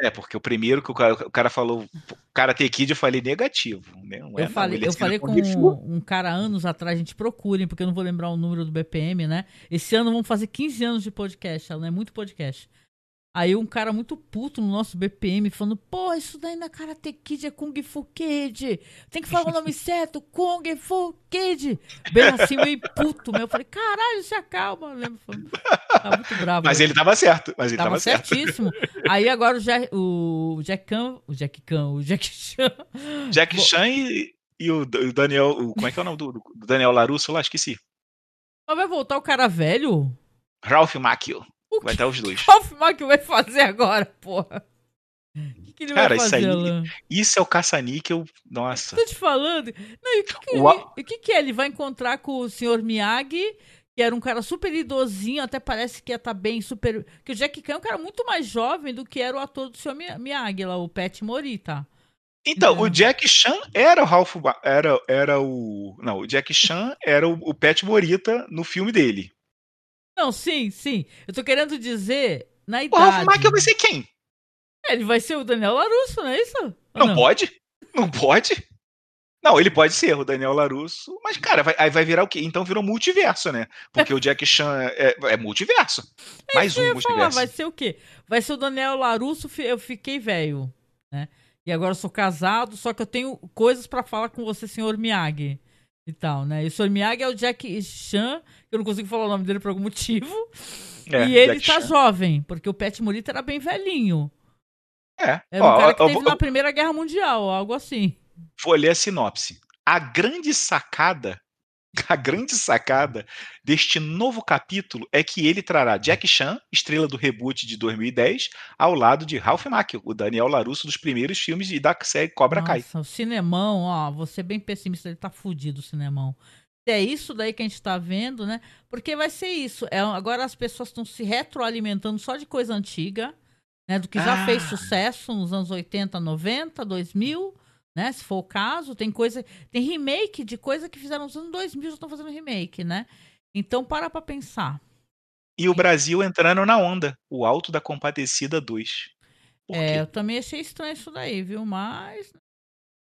É, porque o primeiro que o cara, o cara falou Karate Kid, eu falei negativo. né? Não é, eu não, falei, ele eu falei com um, um cara anos atrás, gente, procurem, porque eu não vou lembrar o número do BPM, né? Esse ano vamos fazer 15 anos de podcast, Alan, é muito podcast. Aí um cara muito puto no nosso BPM falando, pô, isso daí na Karate Kid é Kung Fu Kid. Tem que falar o nome certo, Kung Fu Kid. Bem assim, meio puto, meu. Eu falei, caralho, se acalma. Eu lembro, falando, tava muito bravo. Mas ele tava certo. Mas ele Tava tava, certo. certíssimo. Aí agora o, Jack, o Jack Chan, o Jack Chan, o Jack Chan. Jack Chan e, e o, o Daniel. o- como é que é o nome do, do Daniel Larusso lá? Esqueci. Mas vai voltar o cara velho? Ralph Macchio. O Vai estar os dois. Ralph Macchio vai fazer agora, porra? O que, que ele Cara, vai isso fazer, aí- Alan? Isso é o caça-níquel. Nossa. Tô te falando. Não, e o que, que O ele, o que, que é? Ele vai encontrar com o senhor Miyagi, que era um cara super idosinho, até parece que ia estar bem super. Que o Jack Chan é um cara muito mais jovem do que era o ator do senhor Mi- Miyagi, lá, o Pet Morita. Então, o Jack Chan era o Ralph. Ma- Era, era o. Não, o Jack Chan era o, o Pet Morita no filme dele. Não, sim, sim. Eu tô querendo dizer, na O idade. Ralph Macchio vai ser quem? É, Ele vai ser o Daniel Larusso, não é isso? Ou Não, pode? Não pode? Não, ele pode ser o Daniel Larusso, mas, cara, vai, aí vai virar o quê? Então virou multiverso, né? Porque o Jack Chan é, é multiverso. Mais Eu um ia falar, multiverso. vai ser o quê? Vai ser o Daniel Larusso, eu fiquei velho, né? E agora eu sou casado, só que eu tenho coisas pra falar com você, senhor Miyagi. E tal, né? E o senhor Miyagi é o Jack Chan, que eu não consigo falar o nome dele por algum motivo. É, e ele Jack tá Chan. jovem, porque o Pet Morita era bem velhinho. É. Era um Ó, cara que eu teve vou- na Primeira Guerra Mundial, algo assim. Vou ler a sinopse. A grande sacada, a grande sacada deste novo capítulo é que ele trará Jack Chan, estrela do reboot de 2010, ao lado de Ralph Macchio, o Daniel Larusso dos primeiros filmes e da série Cobra Kai. Nossa, o cinemão, ó, vou ser bem pessimista, ele tá fudido o cinemão. É isso daí que a gente tá vendo, né? Porque vai ser isso. É, agora as pessoas estão se retroalimentando só de coisa antiga, né? Do que já Ah. fez sucesso nos anos 80, 90, 2000, né? Se for o caso, tem coisa. Tem remake de coisa que fizeram nos anos 2000, já estão fazendo remake, né? Então para pra pensar. E o Brasil entrando na onda, o Alto da Compadecida 2. Por É, quê? eu também achei estranho isso daí, viu? Mas.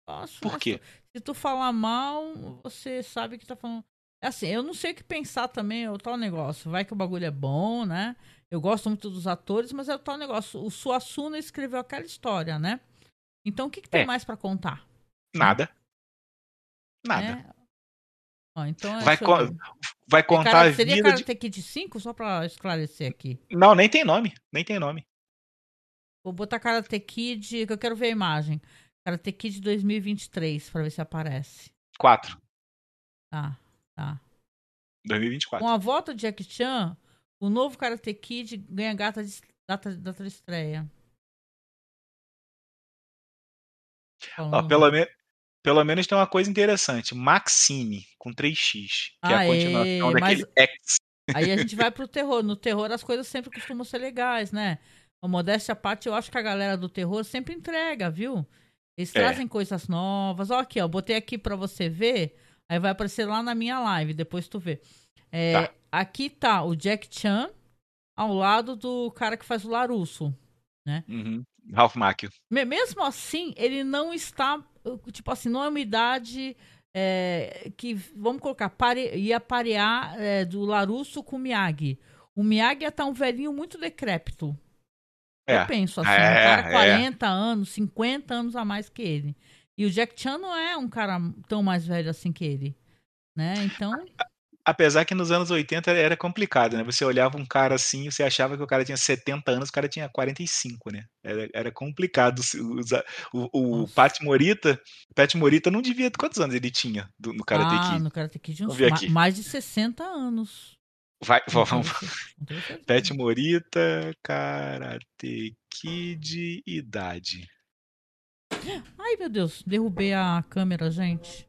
Posso, Por né? quê? Se tu falar mal, você sabe que tá falando. É assim, eu não sei o que pensar também, é o tal negócio. Vai que o bagulho é bom, né? Eu gosto muito dos atores, mas é o tal negócio. O Suassuna escreveu aquela história, né? Então o que, que tem É. mais pra contar? Nada. Nada. né? Ó, então é Vai, aí. vai É contar cara- a seria vida de... Karate Kid 5? Só pra esclarecer aqui. Não, nem tem nome. Nem tem nome. Vou botar Karate Kid, que eu quero ver a imagem. Karate Kid 2023, pra ver se aparece. 4. Tá, tá. 2024. Com a volta de Jack Chan, o novo Karate Kid ganha gata de, data, data de estreia. Ó, Falando- pelo, me... pelo menos tem uma coisa interessante. Maxine, com 3x. Que é a Aê, continuação mas- daquele X. Aí a gente vai pro terror. No terror as coisas sempre costumam ser legais, né? A modéstia à parte, eu acho que a galera do terror sempre entrega, viu? Eles É. trazem coisas novas. Ó, aqui, ó, botei aqui pra você ver. Aí vai aparecer lá na minha live, depois tu vê. É, Tá. Aqui tá o Jack Chan ao lado do cara que faz o Larusso. Uhum. Ralph Macchio. Me- Mesmo assim, ele não está. Tipo assim, não é uma idade é, que, vamos colocar, pare, ia parear é, do Larusso com o Miyagi. O Miyagi ia estar um velhinho muito decrépito. É. Eu penso assim, É, um cara é. 40 anos, 50 anos a mais que ele. E o Jack Chan não é um cara tão mais velho assim que ele. Né? Então, Apesar que nos anos 80 era complicado, né? Você olhava um cara assim, você achava que o cara tinha 70 anos, o cara tinha 45, né? Era, era complicado. O, o Nossa. Pat Morita, Pat Morita não devia. Quantos anos ele tinha do- no Karate ah, Kid? no Karate Kid, uns ma- mais de 60 anos. Vai, vamos. Pat Morita, Karate Kid, idade. Ai, meu Deus, derrubei a câmera, gente.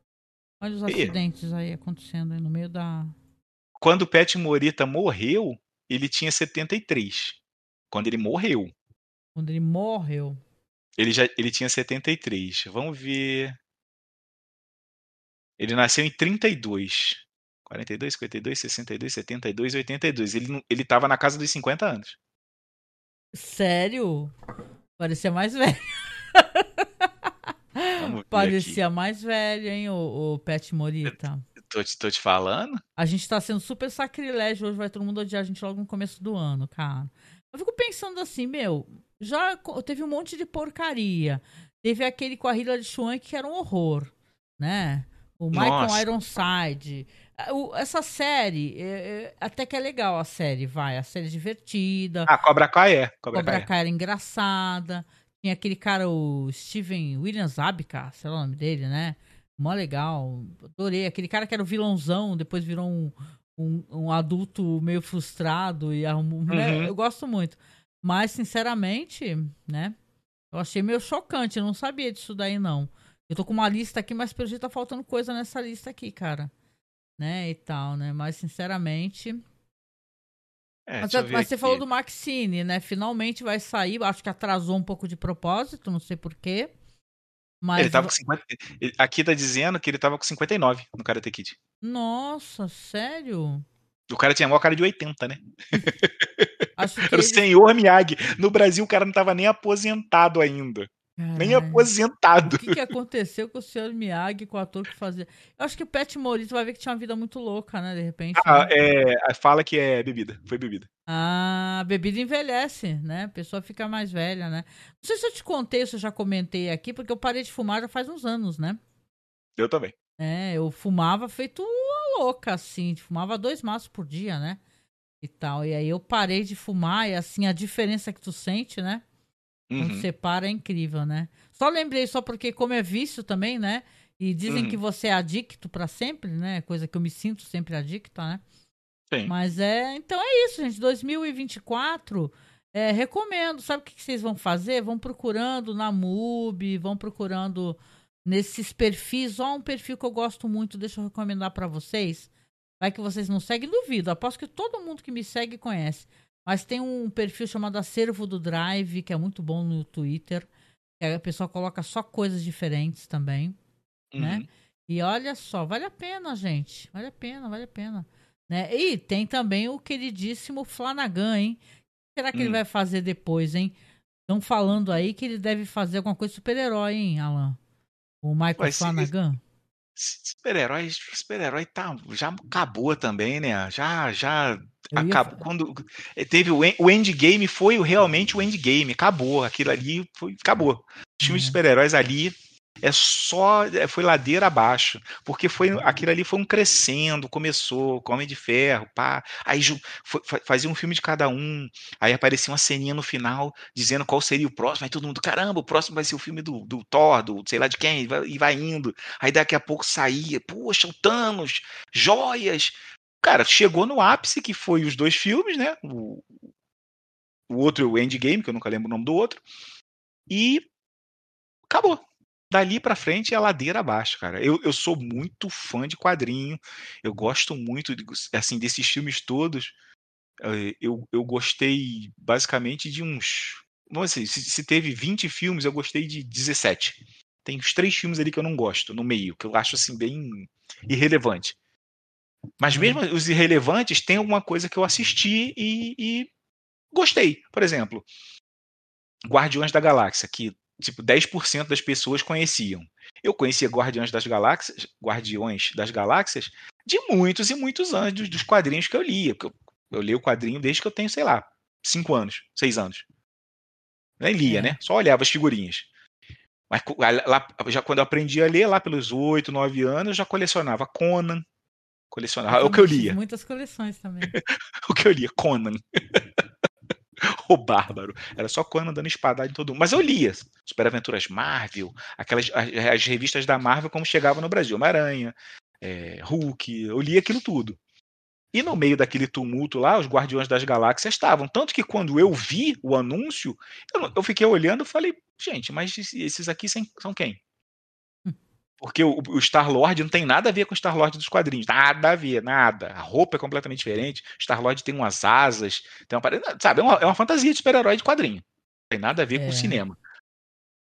Olha os acidentes aí acontecendo aí no meio da. Quando o Pat Morita morreu, ele tinha 73. Quando ele morreu, Quando ele morreu. ele já ele tinha 73. Vamos ver. Ele nasceu em 32. 42, 52, 62, 72, 82. Ele, ele tava na casa dos 50 anos. Sério? Parecia mais velho. Vamos Parecia mais velho, hein, o, o Pet Morita. Tô te, tô te falando. A gente tá sendo super sacrilégio. Hoje vai todo mundo odiar a gente logo no começo do ano, cara. Eu fico pensando assim, meu, já teve um monte de porcaria. Teve aquele com a Hilary Swank que era um horror, né? O Michael Nossa. Ironside. O- Essa série, é, é, até que é legal a série, vai. A série é divertida. Ah, Cobra Kai é. Cobra, Cobra Kai. é. Kai era engraçada. Tinha aquele cara, o Steven Williams Abka, sei lá o nome dele, né? Mó legal. Adorei. Aquele cara que era o vilãozão, depois virou um, um, um adulto meio frustrado e arrumou. né? Uhum. Eu gosto muito. Mas, sinceramente, né? Eu achei meio chocante. Eu não sabia disso daí, não. Eu tô com uma lista aqui, mas pelo jeito tá faltando coisa nessa lista aqui, cara. Né? E tal, né? Mas, sinceramente. É, Mas, ver mas você falou do Maxine, né? Finalmente vai sair. Acho que atrasou um pouco de propósito, não sei porquê. Mas. Ele tava com 50. ele- Aqui tá dizendo que ele tava com 59 no Karate Kid. Nossa, sério? O cara tinha a maior cara de 80, né? Acho que Era o ele... senhor Miyagi. No Brasil, o cara não tava nem aposentado ainda. Nem Caralho. aposentado. O que, que aconteceu com o senhor Miyagi, com o ator que fazia? Eu acho que o Pet Morita vai ver que tinha uma vida muito louca, né? De repente. Ah, né? é, fala que é bebida. Foi bebida. Ah, bebida envelhece, né? A pessoa fica mais velha, né? Não sei se eu te contei, se eu já comentei aqui, porque eu parei de fumar já faz uns anos, né? Eu também. É, eu fumava feito uma louca, assim. Fumava dois maços por dia, né? E tal. E aí eu parei de fumar e, assim, a diferença que tu sente, né? Quando Uhum. você para é incrível, né? Só lembrei, só porque, como é vício também, né? E dizem Uhum. que você é adicto pra sempre, né? Coisa que eu me sinto sempre adicta, né? Sim. Mas é. Então é isso, gente. 2024. É, recomendo. Sabe o que que vocês vão fazer? Vão procurando na MUBI, vão procurando nesses perfis. Ó, um perfil que eu gosto muito, deixa eu recomendar pra vocês. Vai que vocês não seguem, duvido. Aposto que todo mundo que me segue conhece. Mas tem um perfil chamado Acervo do Drive, que é muito bom no Twitter. A pessoa coloca só coisas diferentes também né? Uhum. E olha só, vale a pena, gente. Vale a pena, vale a pena. Né? E tem também o queridíssimo Flanagan, hein? O que será que ele Hum. vai fazer depois, hein? Estão falando aí que ele deve fazer alguma coisa de super-herói, hein, Alan? O Michael ser- Flanagan. Super-herói, super-herói tá, já acabou também, né? Já, já acabou. Quando eh, teve o, o endgame, foi realmente o endgame. Acabou. Aquilo ali foi, acabou. Os filmes de super-heróis ali é só é, foi ladeira abaixo, porque foi aquilo ali foi um crescendo, começou com Homem de Ferro, pá, aí foi, fazia um filme de cada um, aí aparecia uma ceninha no final dizendo qual seria o próximo, aí todo mundo, caramba, o próximo vai ser o filme do, do Thor, do sei lá de quem, e vai, e vai indo, aí daqui a pouco saía, poxa, o Thanos, joias, cara, chegou no ápice que foi os dois filmes, né, o, o outro, o Endgame, que eu nunca lembro o nome do outro, e acabou dali para frente é ladeira abaixo, cara. Eu, eu sou muito fã de quadrinho, eu gosto muito de, assim desses filmes todos. Eh, eu, eu gostei basicamente de uns. Não sei, se, se teve 20 filmes, eu gostei de 17. Tem uns três filmes ali que eu não gosto, no meio, que eu acho assim bem irrelevante. Mas uhum. mesmo os irrelevantes, tem alguma coisa que eu assisti e, e gostei. Por exemplo, Guardiões da Galáxia, que tipo, 10% das pessoas conheciam. Eu conhecia Guardiões das Galáxias, Guardiões das Galáxias de muitos e muitos anos dos, dos quadrinhos que eu lia. Eu, eu leio o quadrinho desde que eu tenho, sei lá, 5 anos, 6 anos. Nem lia, é. né? Só olhava as figurinhas. Mas lá, já quando eu aprendi a ler, lá pelos 8, 9 anos, eu já colecionava Conan. Colecionava. É o que eu lia. Muitas coleções também. o que eu lia, Conan. o bárbaro. Era só Conan dando espadada em todo mundo. Mas eu lia Super Aventuras Marvel, aquelas as, as revistas da Marvel como chegavam no Brasil, Homem-Aranha, é, Hulk, eu lia aquilo tudo. E no meio daquele tumulto lá, os Guardiões das Galáxias estavam. Tanto que quando eu vi o anúncio, eu, eu fiquei olhando e falei, gente, mas esses aqui são quem? Porque o, o Star-Lord não tem nada a ver com o Star-Lord dos quadrinhos. Nada a ver, nada. A roupa é completamente diferente. Star-Lord tem umas asas, tem uma Sabe, é uma, é uma fantasia de super-herói de quadrinho. Não tem nada a ver é. com o é. cinema.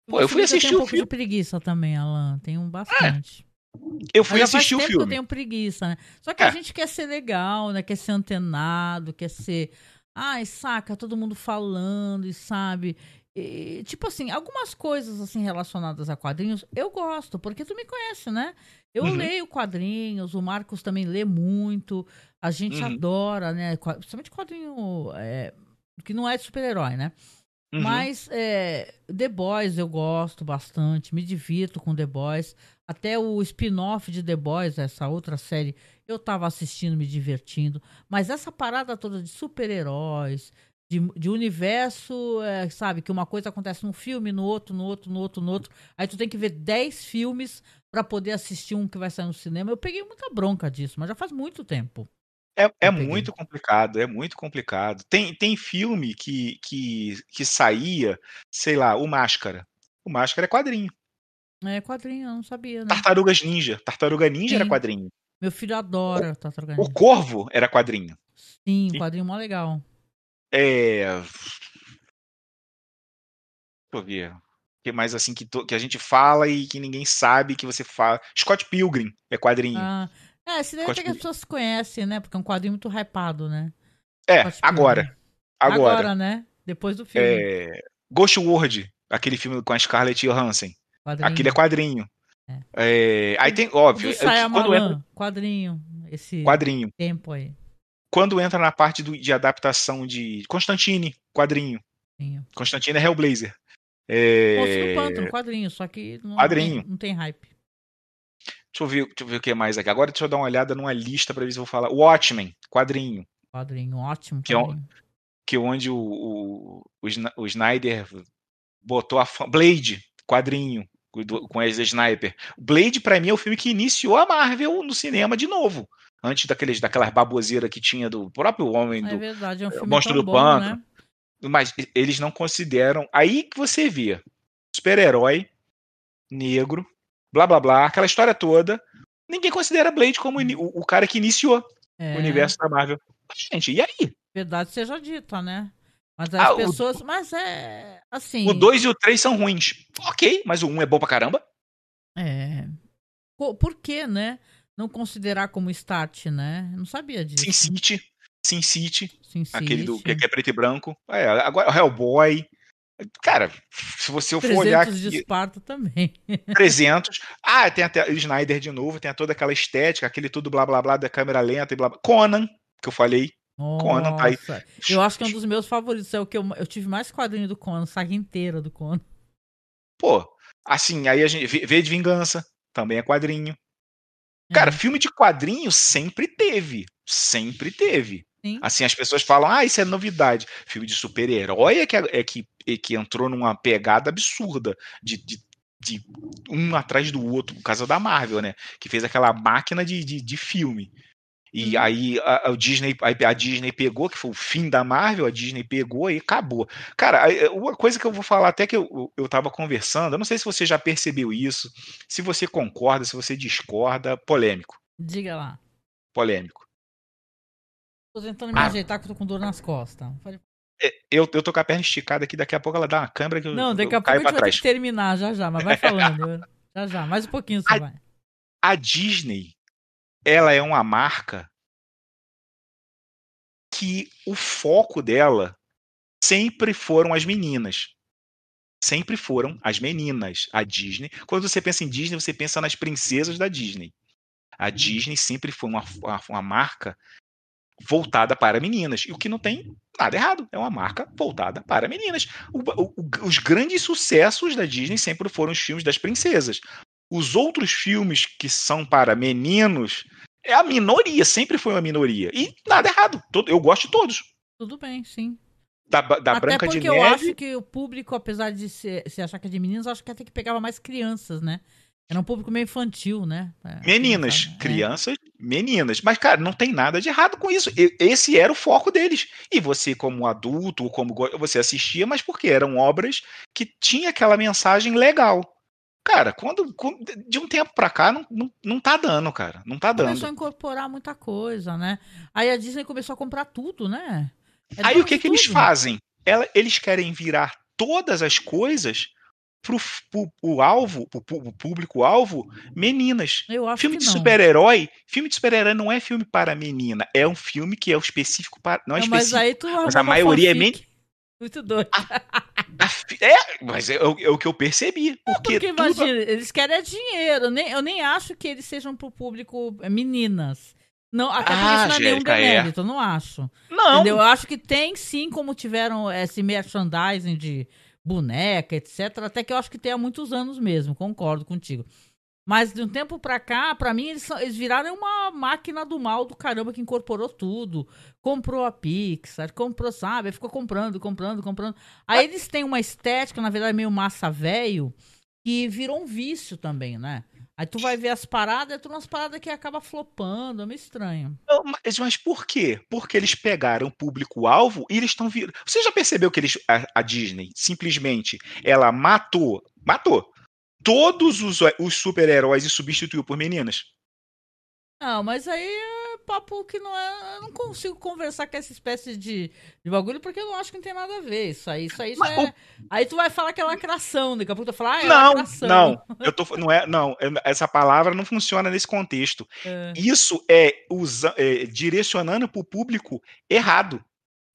Pô, eu fui assistir o um filme. de preguiça também, Alan. Tem um bastante. É. Eu fui Mas assistir o filme. eu tenho preguiça, né? Só que é. a gente quer ser legal, né? Quer ser antenado, quer ser. Ai, saca, todo mundo falando e sabe. E, tipo assim, algumas coisas assim relacionadas a quadrinhos eu gosto, porque tu me conhece, né? Eu uhum. leio quadrinhos, o Marcos também lê muito, a gente uhum. adora, né? Principalmente quadrinho é, que não é de super-herói, né? Uhum. Mas é, The Boys eu gosto bastante, me divirto com The Boys. Até o spin-off de The Boys, essa outra série, eu tava assistindo, me divertindo. Mas essa parada toda de super-heróis, de, de universo, é, sabe? Que uma coisa acontece num filme, no outro, no outro, no outro, no outro. Aí tu tem que ver 10 filmes para poder assistir um que vai sair no cinema. Eu peguei muita bronca disso, mas já faz muito tempo. É, é muito complicado, é muito complicado. Tem, tem filme que, que, que saía, sei lá, o Máscara. O Máscara é quadrinho. É quadrinho, eu não sabia, né? Tartarugas Ninja. Tartaruga Ninja Sim. era quadrinho. Meu filho adora o, Tartaruga Ninja. O Corvo era quadrinho. Sim, quadrinho mó legal. É. Deixa eu ver. O que mais assim que, to... que a gente fala e que ninguém sabe que você fala. Scott Pilgrim é quadrinho. Ah, é, esse daí até que as pessoas conhecem, né? Porque é um quadrinho muito hypado, né? É, agora. Agora. Agora, né? Depois do filme. É... Ghost World, aquele filme com a Scarlett Johansson. Quadrinho. Aquele é quadrinho. É. É... Aí tem, óbvio. quando entra... Quadrinho. Esse quadrinho. tempo aí quando entra na parte do, de adaptação de Constantine, quadrinho. Sim. Constantine é Hellblazer. É... Do Pântano, quadrinho, só que não, quadrinho. Tem, não tem hype. Deixa eu, ver, deixa eu ver o que mais aqui. Agora deixa eu dar uma olhada numa lista para ver se eu vou falar. Watchmen, quadrinho. Quadrinho, ótimo. Que, é, que onde o, o, o, Snyder botou a Blade, quadrinho, com esse Sniper. Blade, para mim, é o filme que iniciou a Marvel no cinema de novo antes daqueles, daquelas baboseiras que tinha do próprio homem é do verdade, é um filme Monstro do Pântano. Né? Mas eles não consideram. Aí que você vê super-herói, negro, blá blá blá, aquela história toda. Ninguém considera Blade como o, o cara que iniciou é. o universo da Marvel. Mas, gente, e aí? Verdade seja dita, né? Mas as ah, pessoas. O, mas é. Assim. O 2 e o 3 são ruins. Ok, mas o 1 um é bom pra caramba. É. Por quê, né? Não considerar como start, né? Não sabia disso. Sin City. Sin City. Sin City. Aquele do, que é preto e branco. É, agora o Hellboy. Cara, se você for olhar 300 de Esparta também. 300. Ah, tem até o Snyder de novo, tem toda aquela estética, aquele tudo blá blá blá da câmera lenta e blá blá. Conan, que eu falei. Conan tá aí. Nossa, Eu acho que é um dos meus favoritos. É o que eu, eu tive mais quadrinho do Conan, saga inteira do Conan. Pô, assim, aí a gente vê de vingança, também é quadrinho. Cara, filme de quadrinho sempre teve. Sempre teve. Sim. Assim, as pessoas falam, ah, isso é novidade. Filme de super-herói é que, é, que, é que entrou numa pegada absurda de, de, de um atrás do outro, por causa da Marvel, né? Que fez aquela máquina de, de, de filme. E Uhum. aí a, a Disney, a, a Disney pegou, que foi o fim da Marvel, a Disney pegou e acabou. Cara, uma coisa que eu vou falar até que eu, eu, tava conversando, eu não sei se você já percebeu isso, se você concorda, se você discorda, polêmico. Diga lá. Polêmico. Tô tentando me Ah. ajeitar que eu tô com dor nas costas. Pode- É, Eu, eu tô com a perna esticada aqui, daqui a pouco ela dá uma câmera que eu, Não, daqui eu a pouco a gente vai ter que terminar já já, mas vai falando. Já já, mais um pouquinho você Ai. vai. A Disney, ela é uma marca que o foco dela sempre foram as meninas. Sempre foram as meninas. A Disney. Quando você pensa em Disney, você pensa nas princesas da Disney. A Disney sempre foi uma, uma, uma marca voltada para meninas. E o que não tem nada errado. É uma marca voltada para meninas. O- o- os grandes sucessos da Disney sempre foram os filmes das princesas. Os outros filmes que são para meninos é a minoria, sempre foi uma minoria. E nada errado. todo- Eu gosto de todos. Tudo bem, sim. Da, da Até Branca de porque Neve. eu acho que o público, apesar de se, se achar que é de meninos, acho que até que pegava mais crianças, né? Era um público meio infantil, né? É, Meninas, é. crianças, meninas. Mas, cara, não tem nada de errado com isso. Esse era o foco deles. E você, como adulto, ou como você assistia, mas porque eram obras que tinha aquela mensagem legal. Cara, quando, quando- de um tempo pra cá, não, não, não tá dando, cara. Não tá dando. Começou a incorporar muita coisa, né? Aí a Disney começou a comprar tudo, né? É Aí o que, que eles fazem? Ela- eles querem virar todas as coisas pro, pro, pro alvo, pro, pu- público-alvo, meninas. Filme de super-herói, filme de super-herói não é filme para menina, é um filme que é específico para. Não é Não, mas específico. aí tu Mas a maioria é fanfic. Muito doido. A fi- É, mas é, o- é o que eu percebi. Porque, Porque tudo- imagina, eles querem é dinheiro. Eu nem, eu nem acho que eles sejam pro público é, meninas. Não, até porque Ah, isso não é nenhum é. demérito, eu não acho. Não, Entendeu? Eu acho que tem sim, como tiveram esse merchandising de boneca, etc. Até que eu acho que tem há muitos anos mesmo, concordo contigo. Mas de um tempo pra cá, pra mim, eles, eles viraram uma máquina do mal do caramba que incorporou tudo. Comprou a Pixar, comprou, sabe? Ficou comprando, comprando, comprando. Aí eles têm uma estética, na verdade, meio massa velho, que virou um vício também, né? Aí tu vai ver as paradas, é tudo umas paradas que acaba flopando, é meio estranho. Não, mas, mas por quê? Porque eles pegaram público-alvo e eles estão virando. Você já percebeu que eles, a, a Disney simplesmente ela matou, matou todos os, os super-heróis e substituiu por meninas? Não, mas aí é papo que não é. Eu não consigo conversar com essa espécie de, de bagulho porque eu não acho que não tem nada a ver. Isso aí, isso aí já é. Aí tu vai falar que é lacração, daqui a pouco tu vai falar, ah, é não, lacração. não, eu tô, não é, não, é- essa palavra não funciona nesse contexto. É. Isso é, usa, é direcionando para o público errado,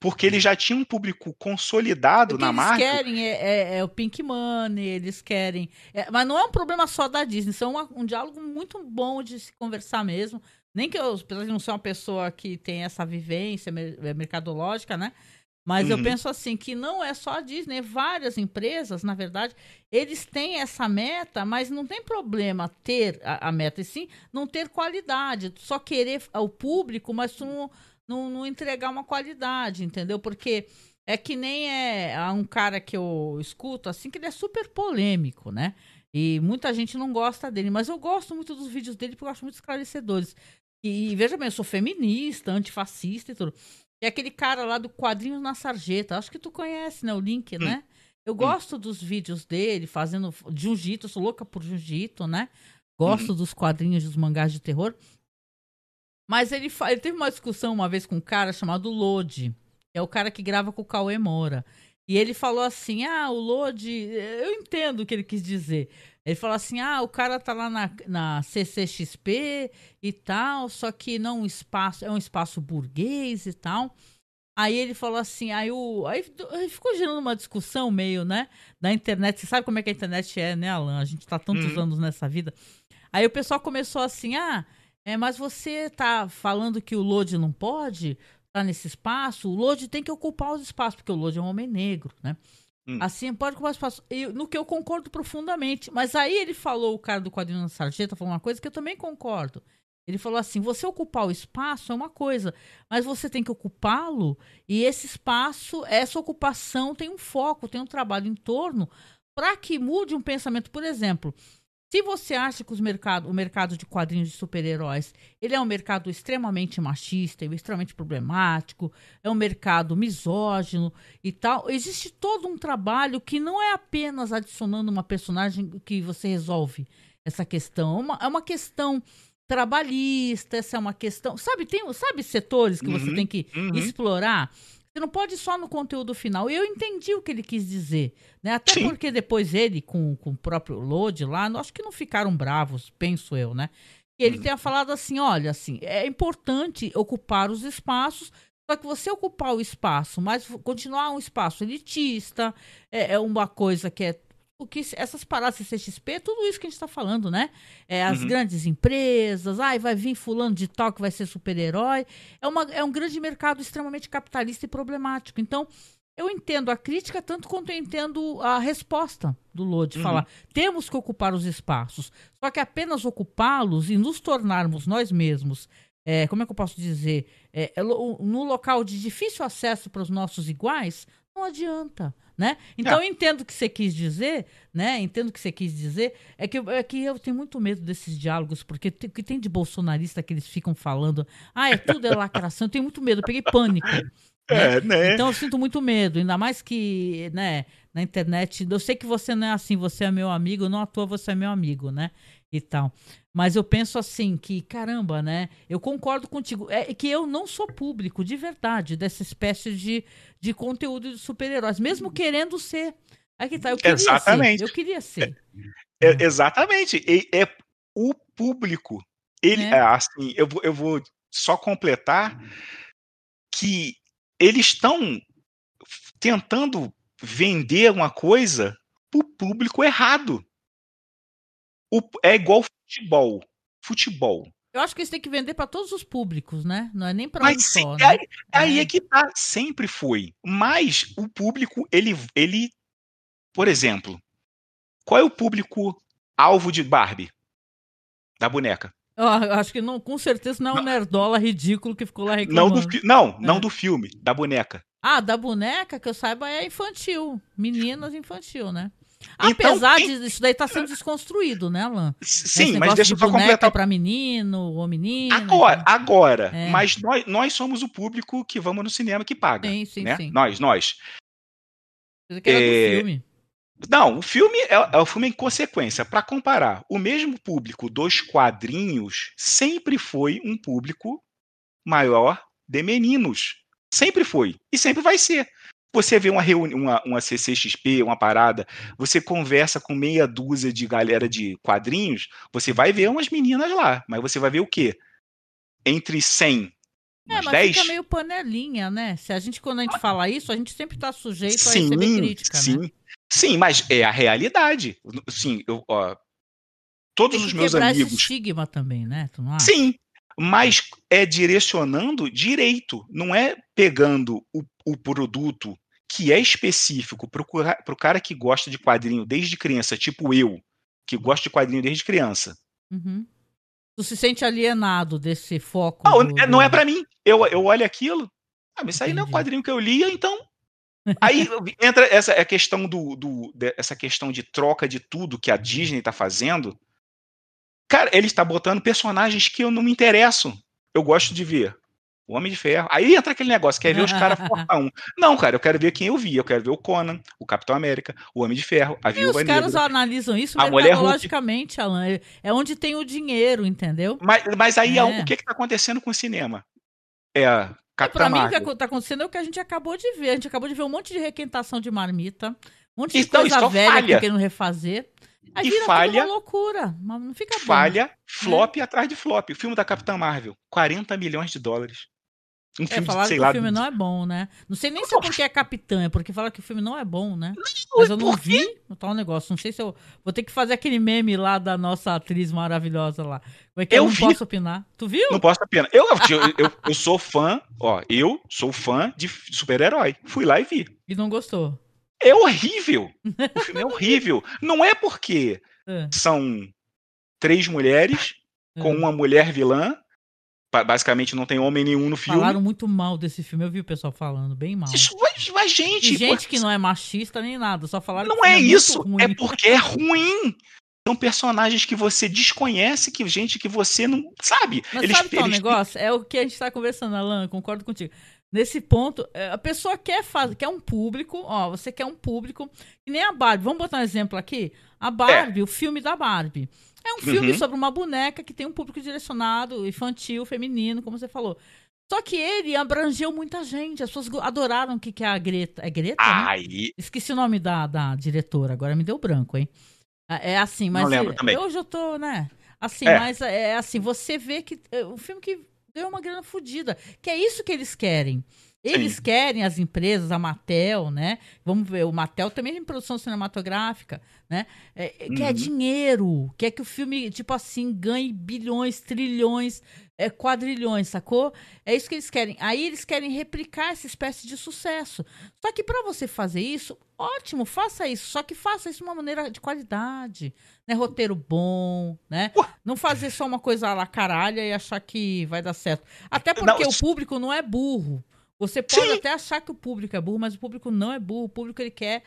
porque ele já tinha um público consolidado na eles marca. querem é, é- é o Pink Money, eles querem. é- mas não é um problema só da Disney, isso é uma- um diálogo muito bom de se conversar mesmo. Nem que eu, apesar de não ser uma pessoa que tem essa vivência é, mercadológica, né? Mas eu Uhum. penso assim que não é só a Disney, várias empresas, na verdade, eles têm essa meta, mas não tem problema ter a, a meta, e sim não ter qualidade. Só querer o público, mas tu não, não, não entregar uma qualidade, entendeu? Porque é que nem é um cara que eu escuto, assim, que ele é super polêmico, né? E muita gente não gosta dele, mas eu gosto muito dos vídeos dele porque eu acho muito esclarecedores. E, veja bem, eu sou feminista, antifascista e tudo. E aquele cara lá do Quadrinhos na Sarjeta, acho que tu conhece, né? O link, né? Eu gosto dos vídeos dele fazendo jiu-jitsu, sou louca por jiu-jitsu, né? Gosto dos quadrinhos dos mangás de terror. Mas ele, ele teve uma discussão uma vez com um cara chamado Lodi, que é o cara que grava com o Cauê Moura. E ele falou assim: ah, o Lodi. Eu entendo o que ele quis dizer. Ele falou assim: ah, o cara tá lá na, na CCXP e tal, só que não um espaço, é um espaço burguês e tal. Aí ele falou assim, aí o. Aí ficou gerando uma discussão meio, né? Da internet. Você sabe como é que a internet é, né, Alan? A gente tá tantos Uhum. anos nessa vida. Aí o pessoal começou assim, ah, é, mas você tá falando que o Lodi não pode estar nesse espaço? O Lodi tem que ocupar os espaços, porque o Lodi é um homem negro, né? Hum. Assim, pode ocupar os espaços. E, no que eu concordo profundamente. Mas aí ele falou, o cara do quadrinho na sarjeta, falou uma coisa que eu também concordo. Ele falou assim: você ocupar o espaço é uma coisa, mas você tem que ocupá-lo e esse espaço, essa ocupação tem um foco, tem um trabalho em torno para que mude um pensamento. Por exemplo, se você acha que os mercado, o mercado de quadrinhos de super-heróis ele é um mercado extremamente machista, extremamente problemático, é um mercado misógino e tal, existe todo um trabalho que não é apenas adicionando uma personagem que você resolve essa questão, é uma, é uma questão trabalhista, essa é uma questão. Sabe, tem, sabe setores que você Uhum, tem que uhum. explorar? Você não pode ir só no conteúdo final. E eu entendi o que ele quis dizer. Né? Até Sim. porque depois ele, com, com o próprio Load lá, acho que não ficaram bravos, penso eu, né? Ele tenha falado assim: olha, assim, é importante ocupar os espaços. Só que você ocupar o espaço, mas continuar um espaço elitista, é, é uma coisa que é o que essas paradas CCXP, tudo isso que a gente está falando, né? É, as Uhum. grandes empresas, ai, vai vir fulano de tal que vai ser super-herói. É, uma, é um grande mercado extremamente capitalista e problemático. Então, eu entendo a crítica tanto quanto eu entendo a resposta do Lodi. Uhum. Falar, temos que ocupar os espaços. Só que apenas ocupá-los e nos tornarmos nós mesmos, é, como é que eu posso dizer, é, é no local de difícil acesso para os nossos iguais, não adianta. Né? Então É. eu entendo o que você quis dizer, né? Entendo o que você quis dizer. É que, eu- é que eu tenho muito medo desses diálogos, porque o que tem de bolsonarista que eles ficam falando, ah, é tudo é lacração. Eu tenho muito medo, eu peguei pânico. É, né? Então eu sinto muito medo, ainda mais que, né, na internet, eu sei que você não é assim, você é meu amigo, não à toa você é meu amigo, né? E tal. Mas eu penso assim, que caramba, né? Eu concordo contigo. É que eu não sou público, de verdade, dessa espécie de, de conteúdo de super-heróis, mesmo querendo ser. Aqui tá, eu queria Exatamente. ser. Eu queria ser. É, exatamente. E é o público. Ele, É. é, assim, eu, vou- eu vou só completar que eles estão tentando vender uma coisa pro público errado. O- é igual futebol. Futebol. Eu acho que eles têm que vender para todos os públicos, né? Não é nem para um só, né? aí, aí É. é que tá, sempre foi. Mas o público, ele, ele, por exemplo, qual é o público alvo de Barbie? Da boneca. Eu acho que não, com certeza não é um nerdola ridículo que ficou lá Não reclamando. do, fi- não, não É. do filme, da boneca. Ah, da boneca, que eu saiba, é infantil. Meninas infantil, né? Então, Apesar quem- disso daí tá sendo desconstruído, né, Alan? Sim, mas deixa eu só completar. pra menino ou menina. Agora, agora. É. Mas nós, nós somos o público que vamos no cinema que paga. Sim, sim, né? sim. Nós, nós. Você que era do É, filme. Não, o filme é, é o filme em consequência. Para comparar, o mesmo público dos quadrinhos sempre foi um público maior de meninos. Sempre foi. E sempre vai ser. Você vê uma reunião, uma, uma CCXP, uma parada, você conversa com meia dúzia de galera de quadrinhos, você vai ver umas meninas lá, mas você vai ver o quê? Entre 100, É, mas 10? fica meio panelinha, né? Se a gente, quando a gente fala isso, a gente sempre tá sujeito a Sim, receber crítica, sim. né? Sim, mas é a realidade. Sim, eu, ó, todos Tem os meus quebrar esse amigos estigma também, né? Tu não acha? Sim, mas é direcionando direito, não é pegando o, o produto que é específico para o cara que gosta de quadrinho desde criança, tipo eu, que gosto de quadrinho desde criança. Uhum. Tu se sente alienado desse foco. Não, do- é- não é para mim. Eu, eu olho aquilo, ah, mas isso aí não é Entendi. quadrinho que eu lia, então. Aí entra essa é a questão do, do de- essa questão de troca de tudo que a Disney tá fazendo. Cara, ele está botando personagens que eu não me interesso. Eu gosto de ver o Homem de Ferro. Aí entra aquele negócio, quer ver os caras fortão. Não, cara, eu quero ver quem eu vi. Eu quero ver o Conan, o Capitão América, o Homem de Ferro, a E Viúva os caras Negra. analisam isso A mercadologicamente, Alan. É- É onde tem o dinheiro, entendeu? Mas, mas aí É. o que está acontecendo com o cinema? É a E Capitã pra mim, o que tá acontecendo é o que a gente acabou de ver. A gente acabou de ver um monte de requentação de marmita, um monte de Então, coisa velha que falha. tá querendo refazer. Aí E falha- uma loucura. Não fica bom. Falha, flop atrás de flop. O filme da Capitã Marvel, 40 milhões de dólares. Um É, filme, falaram sei que lá. o filme não é bom, né? Não sei nem se é porque é capitã, é porque fala que o filme não é bom, né? Mas eu não vi o tal negócio. Não sei se eu. Vou ter que fazer aquele meme lá da nossa atriz maravilhosa lá. Como é que eu, Eu não vi. posso opinar? Tu viu? Não posso a pena. Eu, eu, eu, eu sou fã, ó, eu sou fã de super-herói. Fui lá e vi. E não gostou. É horrível. O filme é horrível. Não é porque É, são três mulheres com é. uma mulher vilã. Ba- Basicamente não tem homem nenhum no filme. Falaram muito mal desse filme. Eu vi o pessoal falando, bem mal. Isso, mas, mas, gente, E gente que não é machista nem nada, só falaram não é muito isso. É porque é ruim. São personagens que você desconhece, que gente que você não sabe. Mas eles, sabe qual é o eles- negócio? É o que a gente tá conversando, Alan, concordo contigo. Nesse ponto, é, a pessoa quer fazer, quer um público, ó, você quer um público, que nem a Barbie. Vamos botar um exemplo aqui? A Barbie, o filme da Barbie. É um filme Uhum. sobre uma boneca que tem um público direcionado, infantil, feminino, como você falou. Só que ele abrangeu muita gente. As pessoas adoraram o que, que é a Greta. É Greta? né? Aí, Esqueci o nome da, da diretora, agora me deu branco, hein? É é assim, mas. Não lembro é- também. Hoje eu tô, né? Assim, É. mas é assim, você vê que. É um filme que deu uma grana fodida. Que é isso que eles querem. Eles Sim. querem as empresas, a Mattel, né? Vamos ver, o Mattel também tem produção cinematográfica, né? É, é, Quer Uhum. dinheiro, quer que o filme, tipo assim, ganhe bilhões, trilhões, é, quadrilhões, sacou? É isso que eles querem. Aí eles querem replicar essa espécie de sucesso. Só que para você fazer isso, ótimo, faça isso. Só que faça isso de uma maneira de qualidade, né? Roteiro bom, né? Não fazer só uma coisa lá caralha e achar que vai dar certo. Até porque Não, o público não é burro. Você pode Sim. até achar que o público é burro, mas o público não é burro. O público ele quer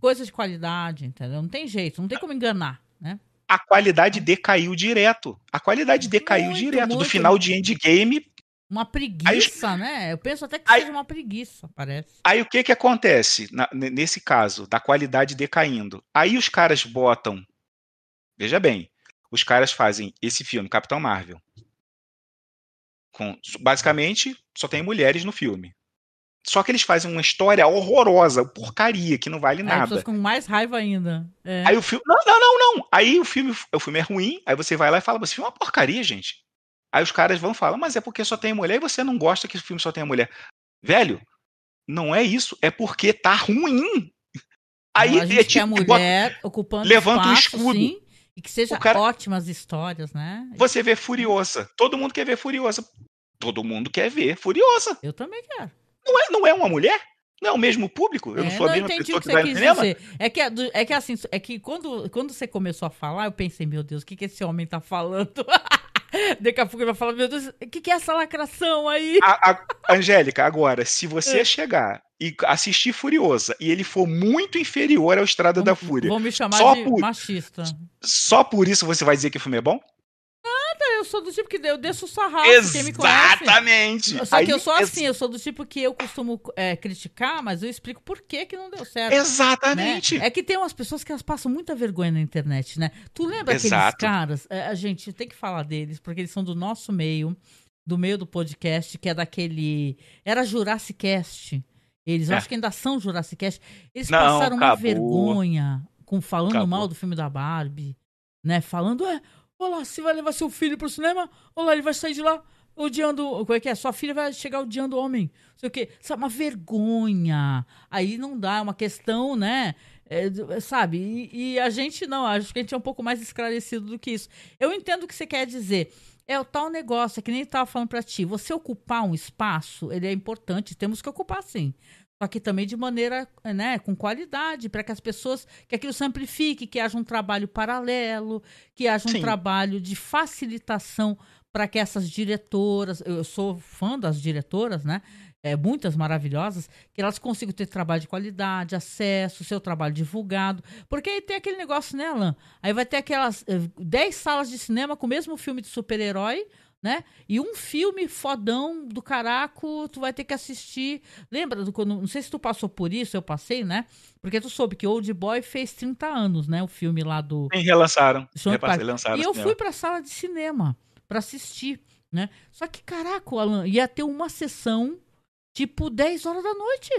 coisa de qualidade, entendeu? Não tem jeito, não tem como enganar, né? a qualidade decaiu direto. A qualidade decaiu Muito, direto. Do muito. final de Endgame, Uma preguiça, né? Eu penso até que Aí- seja uma preguiça, parece. Aí o que que acontece na- nesse caso da qualidade decaindo? Aí os caras botam, veja bem, os caras fazem esse filme Capitão Marvel, com basicamente só tem mulheres no filme. Só que eles fazem uma história horrorosa, porcaria que não vale Aí as pessoas nada. com mais raiva ainda. É. Aí o filme, não, não, não, não. Aí o filme, o filme é ruim. Aí você vai lá e fala, esse filme é uma porcaria, gente. Aí os caras vão falar, mas é porque só tem mulher e você não gosta que o filme só tenha mulher. Velho, não é isso, é porque tá ruim. Aí a gente é quer tipo, mulher ocupando levanta o espaço, escudo. sim, e que seja O cara- ótimas histórias, né? você vê Furiosa. Todo mundo quer ver Furiosa. Todo mundo quer ver Furiosa. Eu também quero. Não é, não é uma mulher? Não é o mesmo público? Eu É, não sou a mesma entendi pessoa o que, que vai no cinema? dizer. É que, é é que assim, é que quando, quando você começou a falar, eu pensei, meu Deus, o que, que esse homem tá falando? Daqui a pouco ele vai falar, meu Deus, o que, que é essa lacração aí? A, a- Angélica, agora, se É. você chegar e assistir Furiosa e ele for muito inferior ao Estrada da Fúria, Vão me chamar Só de por- machista. só por isso você vai dizer que o filme é bom? Eu sou do tipo que eu desço o sarrafo, quem me conhece. Exatamente! Só que Aí, eu sou assim, eu sou do tipo que eu costumo é, criticar, mas eu explico por que que não deu certo. Exatamente! né? É que tem umas pessoas que elas passam muita vergonha na internet, né? Tu lembra aqueles Exato. caras? é, a gente tem que falar deles, porque eles são do nosso meio, do meio do podcast, que é daquele. Era Jurassic Cast. Eles, É. acho que ainda são Jurassic Cast. Eles Não, passaram uma acabou. vergonha com falando Acabou. mal do filme da Barbie, né? Falando, é, olha lá, você vai levar seu filho pro cinema, olha lá, ele vai sair de lá odiando. Como é que é? Sua filha vai chegar odiando o homem. Não sei o quê. Sabe, uma vergonha. Aí não dá, é uma questão, né? é, do- sabe? E, e a gente não, acho que a gente é um pouco mais esclarecido do que isso. Eu entendo o que você quer dizer. É o tal negócio, é que nem eu tava falando pra ti. Você ocupar um espaço, ele é importante, temos que ocupar sim. Só que também de maneira, né, com qualidade, para que as pessoas, que aquilo se amplifique, que haja um trabalho paralelo, que haja um Sim. trabalho de facilitação para que essas diretoras, eu sou fã das diretoras, né? É, muitas maravilhosas, que elas consigam ter trabalho de qualidade, acesso, seu trabalho divulgado. Porque aí tem aquele negócio, né, Alan? Aí vai ter aquelas eh, 10 salas de cinema com o mesmo filme de super-herói, né? E um filme fodão do caraco, tu vai ter que assistir. Lembra do quando. Não sei se tu passou por isso, eu passei, né? Porque tu soube que Old Boy fez 30 anos, né? O filme lá do. Sim, relançaram. Sean Repasse- Parker. lançaram E eu fui pra sala de cinema pra assistir, né? Só que, caraca, Alan, ia ter uma sessão tipo 10 horas da noite.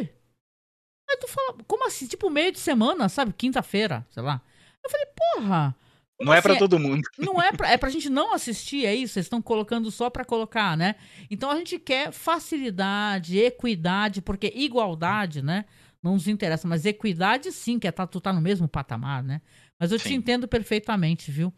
Aí tu fala, como assim? Tipo meio de semana, sabe? Quinta-feira, sei lá. Eu falei, porra, Não é assim, pra todo mundo. Não é pra, é pra gente não assistir, é isso? Vocês estão colocando só pra colocar, né? Então a gente quer facilidade, equidade, porque igualdade, né? Não nos interessa, mas equidade sim, que é tá, tu tá no mesmo patamar, né? Mas eu te Sim. entendo perfeitamente, viu?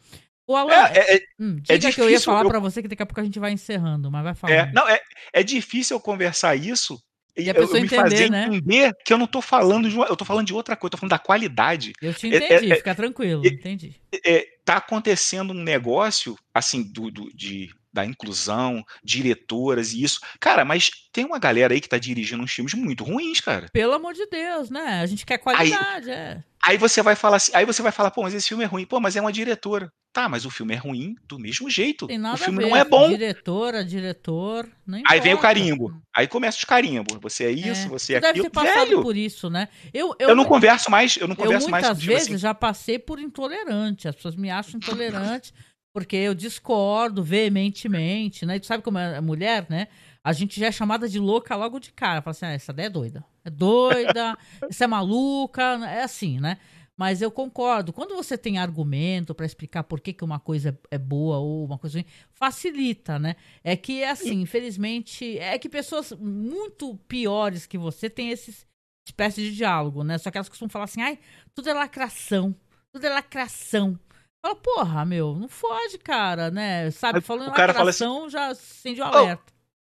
O Alan, É, é, é, hum, é diga que eu ia difícil, falar eu- pra você que daqui a pouco a gente vai encerrando, mas vai falar. é, não, é, é difícil eu conversar isso e, a eu, pessoa me entender, fazer né? entender que eu não tô falando de uma, eu tô falando de outra coisa, eu tô falando da qualidade. Eu te É- é- entendi, é- fica tranquilo, é- entendi. É, tá acontecendo um negócio assim do, do- de da inclusão, diretoras e isso. Cara, mas tem uma galera aí que tá dirigindo uns filmes muito ruins, cara. Pelo amor de Deus, né? A gente quer qualidade, é. Aí você vai falar assim, aí você vai falar, pô, mas esse filme é ruim. Pô, mas é uma diretora. Tá, mas o filme é ruim do mesmo jeito. Tem nada o filme a ver. não é bom. Diretora, diretor, não Aí vem o carimbo. Aí começa os carimbos. Você é isso, É. você é Tu deve aquilo. ter passado Velho, por isso, né? Eu, eu, não converso mais, eu não eu converso mais muitas vezes assim, já passei por intolerante. As pessoas me acham intolerante porque eu discordo veementemente, né? E tu sabe como é a mulher, né? A gente já é chamada de louca logo de cara. Fala assim, ah, essa daí é doida. É doida, essa é maluca, é assim, né? Mas eu concordo. Quando você tem argumento para explicar por que, que uma coisa é boa ou uma coisa ruim, facilita, né? É que, assim, infelizmente, é que pessoas muito piores que você têm esses espécie de diálogo, né? Só que elas costumam falar assim, ai, tudo é lacração, tudo é lacração. Fala, porra, meu, não fode, cara, né? Sabe, falando o cara fala assim, já acende o alerta.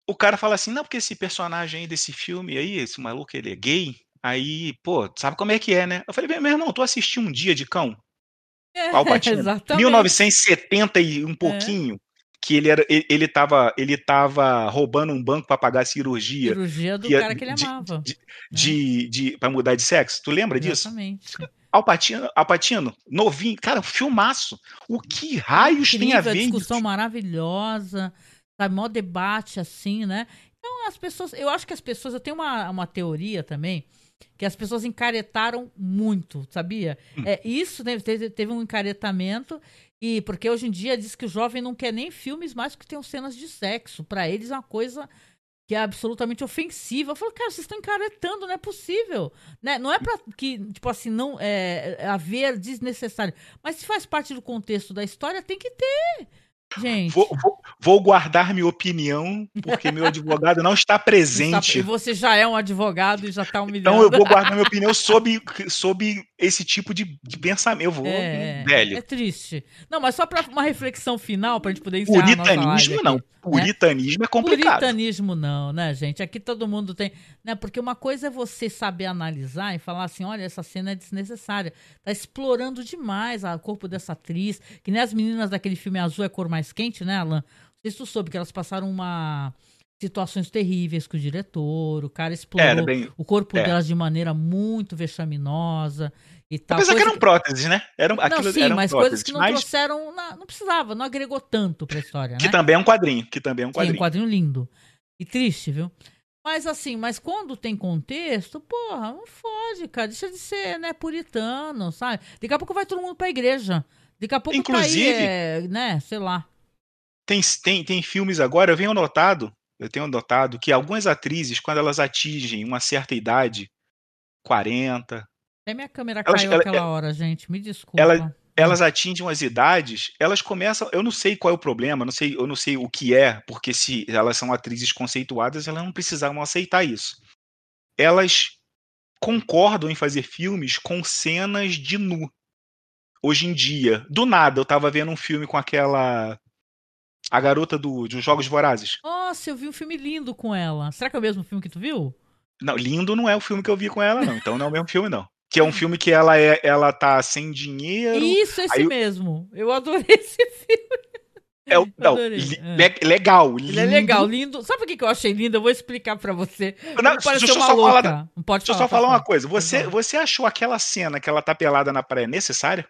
o cara fala assim, não, porque esse personagem aí desse filme aí, esse maluco, ele é gay. Aí, pô, sabe como é que é, né? Eu falei, meu irmão, tu assistiu Um Dia de Cão? É, Pacino? exatamente. 1970 e um pouquinho, que ele era ele, ele tava ele tava roubando um banco pra pagar a cirurgia Cirurgia do que é cara que ele de- amava. de, de para mudar de sexo. Tu lembra disso? Exatamente. Alpatino, Alpatino, novinho, cara, filmaço. O que raios tem a Incrível, ver? discussão isso? maravilhosa, sabe, mó debate assim, né? Então as pessoas, eu acho que as pessoas, eu tenho uma, uma teoria também, que as pessoas encaretaram muito, sabia? Hum. É, isso teve, teve, teve um encaretamento, e porque hoje em dia diz que o jovem não quer nem filmes mais que tenham cenas de sexo. Pra eles é uma coisa que é absolutamente ofensiva. Eu falo, cara, vocês estão encaretando, não é possível. Né? Não é pra que, tipo assim, não é, é haver desnecessário. Mas se faz parte do contexto da história, tem que ter. Gente. Vou, vou- vou guardar minha opinião, porque meu advogado não está presente. E você já é um advogado e já tá humilhando. Então eu vou guardar minha opinião sobre, sobre esse tipo de, de pensamento. Eu vou, É, velho. é triste. Não, mas só pra uma reflexão final, pra gente poder encerrar a Puritanismo não. né? Puritanismo é complicado. Puritanismo não, né, gente? Aqui todo mundo tem. Né? Porque uma coisa é você saber analisar e falar assim: olha, essa cena é desnecessária. Tá explorando demais o corpo dessa atriz. Que nem as meninas daquele filme Azul é Cor Mais Quente, né, Alan? Não sei se tu soube que elas passaram uma. Situações terríveis com o diretor, o cara explorou bem- o corpo é. delas de maneira muito vexaminosa e tal. Apesar que eram próteses, né? Eram, Não, aquilo sim, eram mas próteses, coisas que não mas trouxeram. na- não precisava, não agregou tanto pra história, que né? também é um quadrinho. Que também é um Sim, um quadrinho. quadrinho lindo. E triste, viu? Mas assim, mas quando tem contexto, porra, não fode, cara. Deixa de ser, né, puritano, sabe? Daqui a pouco vai todo mundo pra igreja. Daqui a pouco Inclusive- tá aí, é, né, sei lá. Tem, tem, tem filmes agora, eu venho notado, eu tenho notado que algumas atrizes, quando elas atingem uma certa idade, 40, Até minha câmera Elas- caiu ela- aquela hora, gente. Me desculpa. ela- elas atingem umas idades, elas começam. Eu não sei qual é o problema, não sei, eu não sei o que é, porque se elas são atrizes conceituadas, elas não precisavam aceitar isso. Elas concordam em fazer filmes com cenas de nu. Hoje em dia, do nada, eu tava vendo um filme com aquela. A garota do, dos Jogos Vorazes. Nossa, eu vi um filme lindo com ela. Será que é o mesmo filme que tu viu? Não, lindo não é o filme que eu vi com ela, não. Então não é o mesmo filme, não. Que é um filme que ela é, ela tá sem dinheiro. Isso, esse aí mesmo. Eu adorei esse filme. É, o- não, le- é. le- legal, lindo. Ele é legal, lindo. Sabe por que eu achei lindo? Eu vou explicar pra você. Não, Não deixa eu só falar-. Não pode Deixa eu falar, só falar pode uma coisa. Você, falar. você achou aquela cena que ela tá pelada na praia necessária?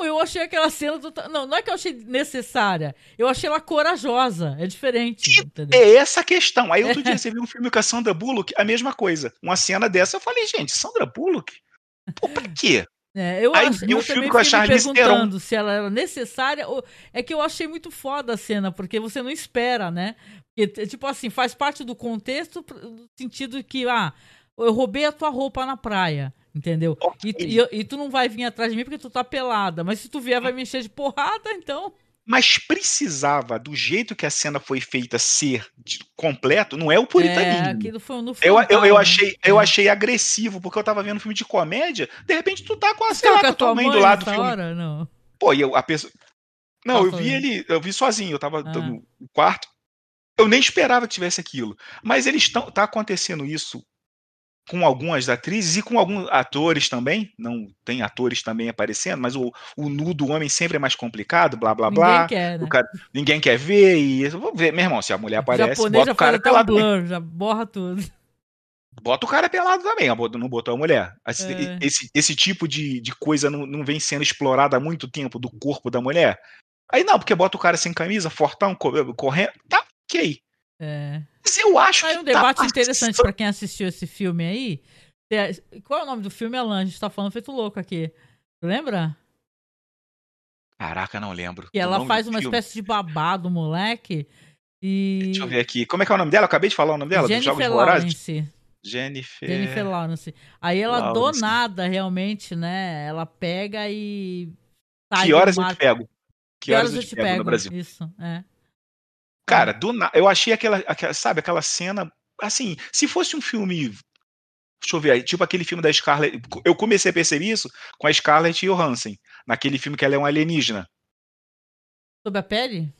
Não, eu achei aquela cena do... Não, não é que eu achei necessária. Eu achei ela corajosa. É diferente? É essa a questão. Aí outro dia você viu um filme com a Sandra Bullock, a mesma coisa. Uma cena dessa, eu falei, gente, Sandra Bullock? Pô, pra quê? É, eu Aí vi eu um filme com a Charlize perguntando se ela era necessária ou... É que eu achei muito foda a cena, porque você não espera, né? Porque, tipo assim, faz parte do contexto no sentido que, ah, eu roubei a tua roupa na praia. Entendeu? Ok. E, e, e tu não vai vir atrás de mim porque tu tá pelada. Mas se tu vier, vai me encher de porrada, então. Mas precisava, do jeito que a cena foi feita, ser completo, não é o puritanismo. É, aquilo foi no Eu, eu, frontal, eu, né? achei, eu É. achei agressivo, porque eu tava vendo filme de comédia, de repente tu tá com a, sei tava lá, com a com a tua mãe mãe do lado do filme. hora? Não. Pô, e eu, a pessoa. Não, eu vi ele, eu vi sozinho, eu tava Ah. no quarto. Eu nem esperava que tivesse aquilo. Mas eles estão. Tá acontecendo isso com algumas atrizes e com alguns atores também. Não tem atores também aparecendo, mas o, o nu do homem sempre é mais complicado, blá blá Ninguém blá. quer, né? O cara, ninguém quer ver e. Vou ver, meu irmão, se a mulher o aparece, japonês bota já o cara pelado. já borra tudo. Bota o cara pelado também, não botou a mulher. Esse, É. esse, esse tipo de, de coisa não, não vem sendo explorada há muito tempo do corpo da mulher. Aí não, porque bota o cara sem camisa, fortão, co- correndo. Tá, ok. É. Mas eu acho Aí que um tá debate passando- interessante pra quem assistiu esse filme aí. É, Qual é o nome do filme, Alan? A gente tá falando feito louco aqui. Lembra? Caraca, não lembro. Que O ela faz do uma filme. espécie de babado, moleque. E. Deixa eu ver aqui. Como é que é o nome dela? Eu acabei de falar o nome dela, dos Jogos Jennifer Vorazes. Lawrence. Jennifer. Jennifer Lawrence. Aí ela do Lawrence. nada, realmente, né? Ela pega e. sai Que do horas eu te pego? Que horas eu te pego? no Brasil? Isso, é. Cara, do na... eu achei aquela, aquela, sabe, aquela cena, assim, se fosse um filme, deixa eu ver aí, tipo aquele filme da Scarlett, eu comecei a perceber isso com a Scarlett Johansson, naquele filme que ela é um alienígena. Sobre a pele?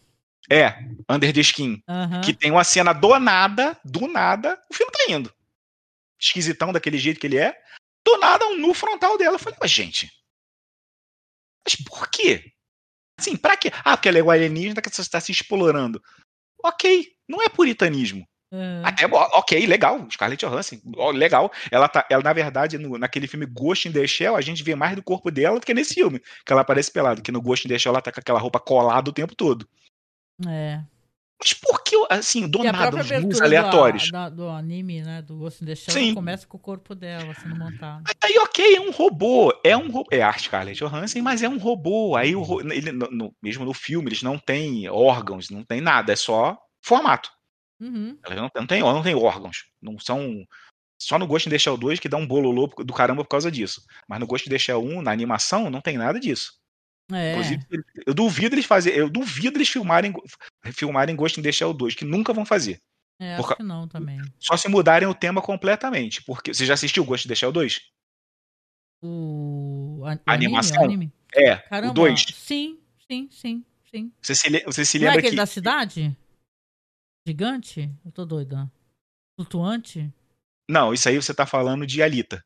É, Under the Skin, que tem uma cena do nada, do nada, o filme tá indo. Esquisitão daquele jeito que ele é, do nada um nu frontal dela. Eu falei, mas gente, mas por quê? Assim, pra quê? Ah, porque ela é alienígena que você está se explorando. Ok, não é puritanismo. É. Até, ok, legal. Scarlett Johansson, legal. Ela tá, ela na verdade, no- naquele filme Ghost in the Shell, a gente vê mais do corpo dela do que nesse filme, que ela aparece pelada. Que no Ghost in the Shell ela tá com aquela roupa colada o tempo todo. É. Mas por que, assim, do E nada, uns aleatórios? do, da- do anime, né? Do Ghost in the Shell, começa com o corpo dela sendo montado. Aí, ok, é um robô. É um robô. É a Scarlett Johansson, mas é um robô. Aí, o, ele, no- no- mesmo no filme, eles não têm órgãos, não tem nada, é só formato. Uhum. Elas não, não, tem, não tem órgãos. Não são. Só no Ghost in the Shell 2 que dá um bololô do caramba por causa disso. Mas no Ghost in the Shell 1, na animação, não tem nada disso. É. Inclusive, eu duvido eles fazerem. Eu duvido eles filmarem, filmarem Ghost in the Shell 2, que nunca vão fazer. É, acho que não também. Só se mudarem o tema completamente. Porque. Você já assistiu Ghost in the Shell 2? O, a, animação? anime. É, Caramba. o 2. Sim, sim, sim, sim. Você se, você se Não é lembra aquele que. da cidade? Gigante? Eu tô doida. Flutuante? Não, isso aí você tá falando de Alita.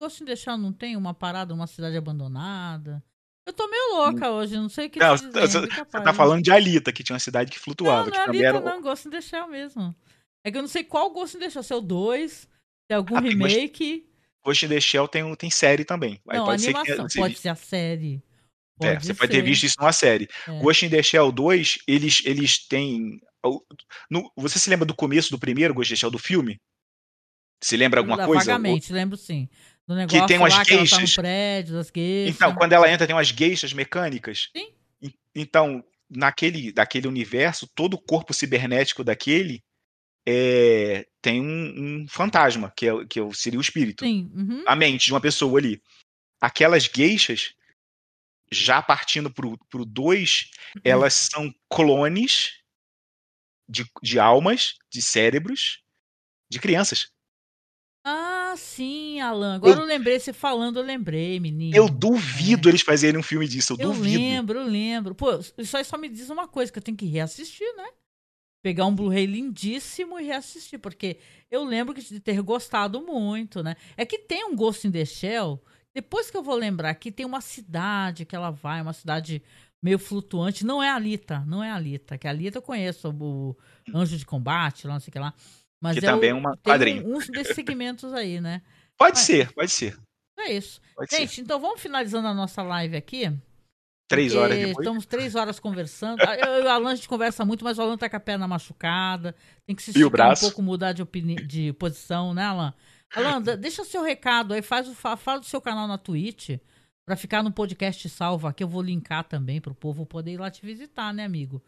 Não. Gosto de deixar, não tem uma parada numa cidade abandonada. Eu tô meio louca hoje, não sei o que Não, você você- capaz. tá falando de Alita, que tinha uma cidade que flutuava. Não, não é Alita, era- não. Gosto de deixar mesmo. É que eu não sei qual gosto de deixar. Se é o 2, se é algum Ah, remake. Ghost in the Shell tem, tem série também. Aí não, pode ser que animação. Pode ser a série. É, Pode você pode ter visto isso numa série. É. Ghost in the Shell 2, eles, eles têm. no- você se lembra do começo do primeiro Ghost in the Shell do filme? Se lembra alguma coisa? Vagamente, lembro sim. Do negócio tem umas lá que ela tá no queixas. prédio, das. Então, quando ela entra, tem umas gueixas mecânicas. Sim. Então, naquele daquele universo, todo o corpo cibernético daquele é, tem um, um fantasma, que, é, que é seria o espírito. Sim, uhum. a mente de uma pessoa ali. Aquelas gueixas, já partindo pro 2, Uhum. elas são clones de, de almas, de cérebros, de crianças. Ah, sim, Alan. Agora eu, lembrei, você falando, eu lembrei, menino. Eu duvido eles fazerem um filme disso, eu, Eu duvido. lembro, eu lembro. Pô, isso aí só me diz uma coisa, que eu tenho que reassistir, né? Pegar um Blu-ray lindíssimo e reassistir, porque eu lembro de ter gostado muito, né? É que tem um Ghost in the Shell, depois que eu vou lembrar que tem uma cidade que ela vai, uma cidade meio flutuante, não é a Alita, não é a Alita, que a Alita eu conheço, o Anjo de Combate, lá não sei o que lá. Mas Que é também o- é uma quadrinho. um- uns desses segmentos aí, né? Pode Mas- ser, pode ser. É isso. Pode ser. Gente, então vamos finalizando a nossa live aqui. Três horas depois. Estamos três horas conversando. Ah, Eu e o Alan a gente conversa muito, mas o Alan tá com a perna machucada. Tem que se o esticar um pouco, mudar de, opini... de posição, né, Alan? Alan, deixa o seu recado aí, faz o... fa- fala do seu canal na Twitch, pra ficar no podcast salvo aqui. Eu vou linkar também pro povo poder ir lá te visitar, né, amigo?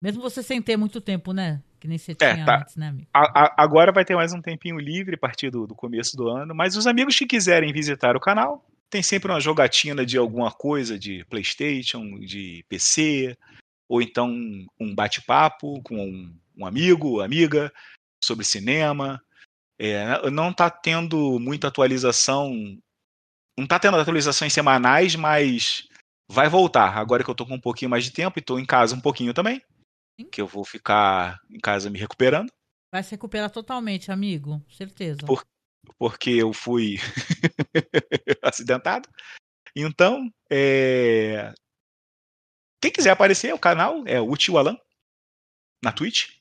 Mesmo você sem ter muito tempo, né? Que nem você tinha é, tá. antes, né, amigo? A, a, agora vai ter mais um tempinho livre a partir do, do começo do ano. Mas os amigos que quiserem visitar o canal, tem sempre uma jogatina de alguma coisa de PlayStation, de PC, ou então um bate-papo com um, um, amigo, amiga, sobre cinema. É, não está tendo muita atualização, não está tendo atualizações semanais, mas vai voltar. Agora que eu estou com um pouquinho mais de tempo e estou em casa um pouquinho também, Sim. que eu vou ficar em casa me recuperando. Vai se recuperar totalmente, amigo, certeza. Por, porque eu fui acidentado. Então, é... quem quiser aparecer, o canal é o Tio Alan, na Twitch.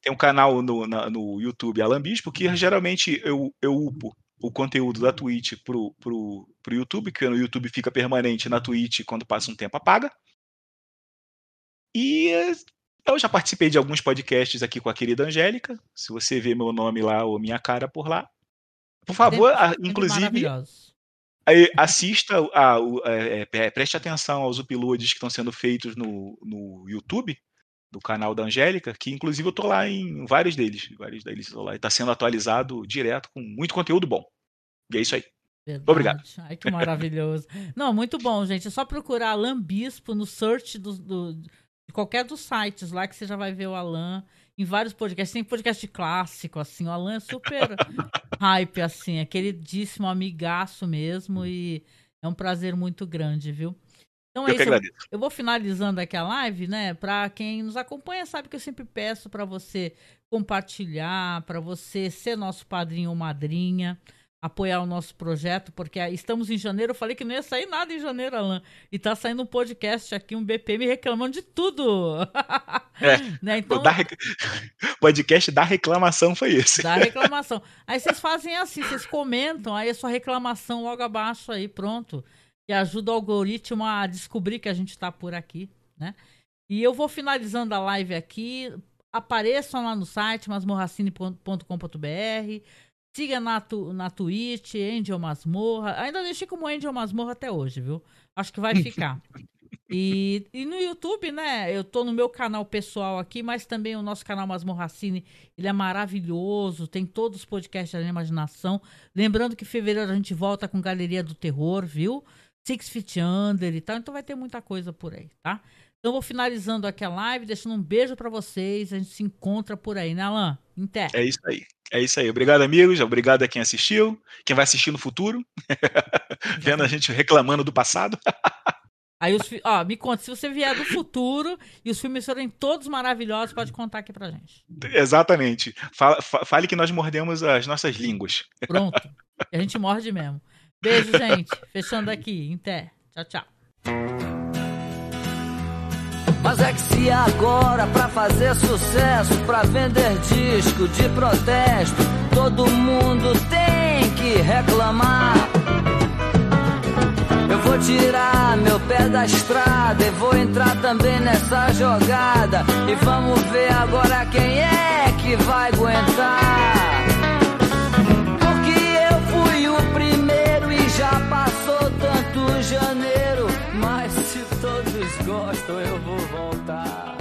Tem um canal no, na, no YouTube Alan Bispo, que geralmente eu, eu upo o conteúdo da Twitch pro, pro, pro YouTube, que no YouTube fica permanente, na Twitch, quando passa um tempo, apaga. E eu já participei de alguns podcasts aqui com a querida Angélica. Se você vê meu nome lá ou minha cara por lá, por favor, a, inclusive, assista, a, a, é, é, preste atenção aos uploads que estão sendo feitos no, no YouTube, do canal da Angélica, que inclusive eu tô lá em vários deles. Vários deles lá. E tá sendo atualizado direto com muito conteúdo bom. E é isso aí. Verdade. Obrigado. Ai, que maravilhoso. Não, muito bom, gente. É só procurar Alan Bispo no search do, do, de qualquer dos sites lá que você já vai ver o Alan em vários podcasts. Tem podcast clássico, assim. O Alan é super hype, assim. É queridíssimo, amigaço mesmo. E é um prazer muito grande, viu? Então é eu isso. Eu, eu, vou finalizando aqui a live, né? Para quem nos acompanha, sabe que eu sempre peço para você compartilhar, para você ser nosso padrinho ou madrinha apoiar o nosso projeto, porque estamos em janeiro. Eu falei que não ia sair nada em janeiro, Alan. E tá saindo um podcast aqui, um BPM reclamando de tudo. É. né? então, o da rec... podcast da reclamação foi esse. Da reclamação. Aí vocês fazem assim, vocês comentam, aí a sua reclamação logo abaixo aí, pronto. E ajuda o algoritmo a descobrir que a gente tá por aqui, né? E eu vou finalizando a live aqui. Apareçam lá no site masmorracine.com.br Siga na, tu, na Twitch, Angel Masmorra. Ainda deixei como Angel Masmorra até hoje, viu? Acho que vai ficar. e, e no YouTube, né? Eu tô no meu canal pessoal aqui, mas também o nosso canal Masmorracine, ele é maravilhoso. Tem todos os podcasts da imaginação. Lembrando que em fevereiro a gente volta com Galeria do Terror, viu? Six Feet Under e tal. Então vai ter muita coisa por aí, tá? Então vou finalizando aqui a live, deixando um beijo para vocês. A gente se encontra por aí, né, Alan? Inter. É isso aí. É isso aí. Obrigado, amigos. Obrigado a quem assistiu, quem vai assistir no futuro, vendo a gente reclamando do passado. Aí os ó, me conta, se você vier do futuro e os filmes forem todos maravilhosos, pode contar aqui pra gente. Exatamente. Fale, fale que nós mordemos as nossas línguas. Pronto. A gente morde mesmo. Beijo, gente. Fechando aqui. Até. Tchau, tchau. Mas é que se agora pra fazer sucesso, pra vender disco de protesto, todo mundo tem que reclamar. Eu vou tirar meu pé da estrada e vou entrar também nessa jogada. E vamos ver agora quem é que vai aguentar. Porque eu fui o primeiro e já passou tanto janeiro gosto eu vou voltar.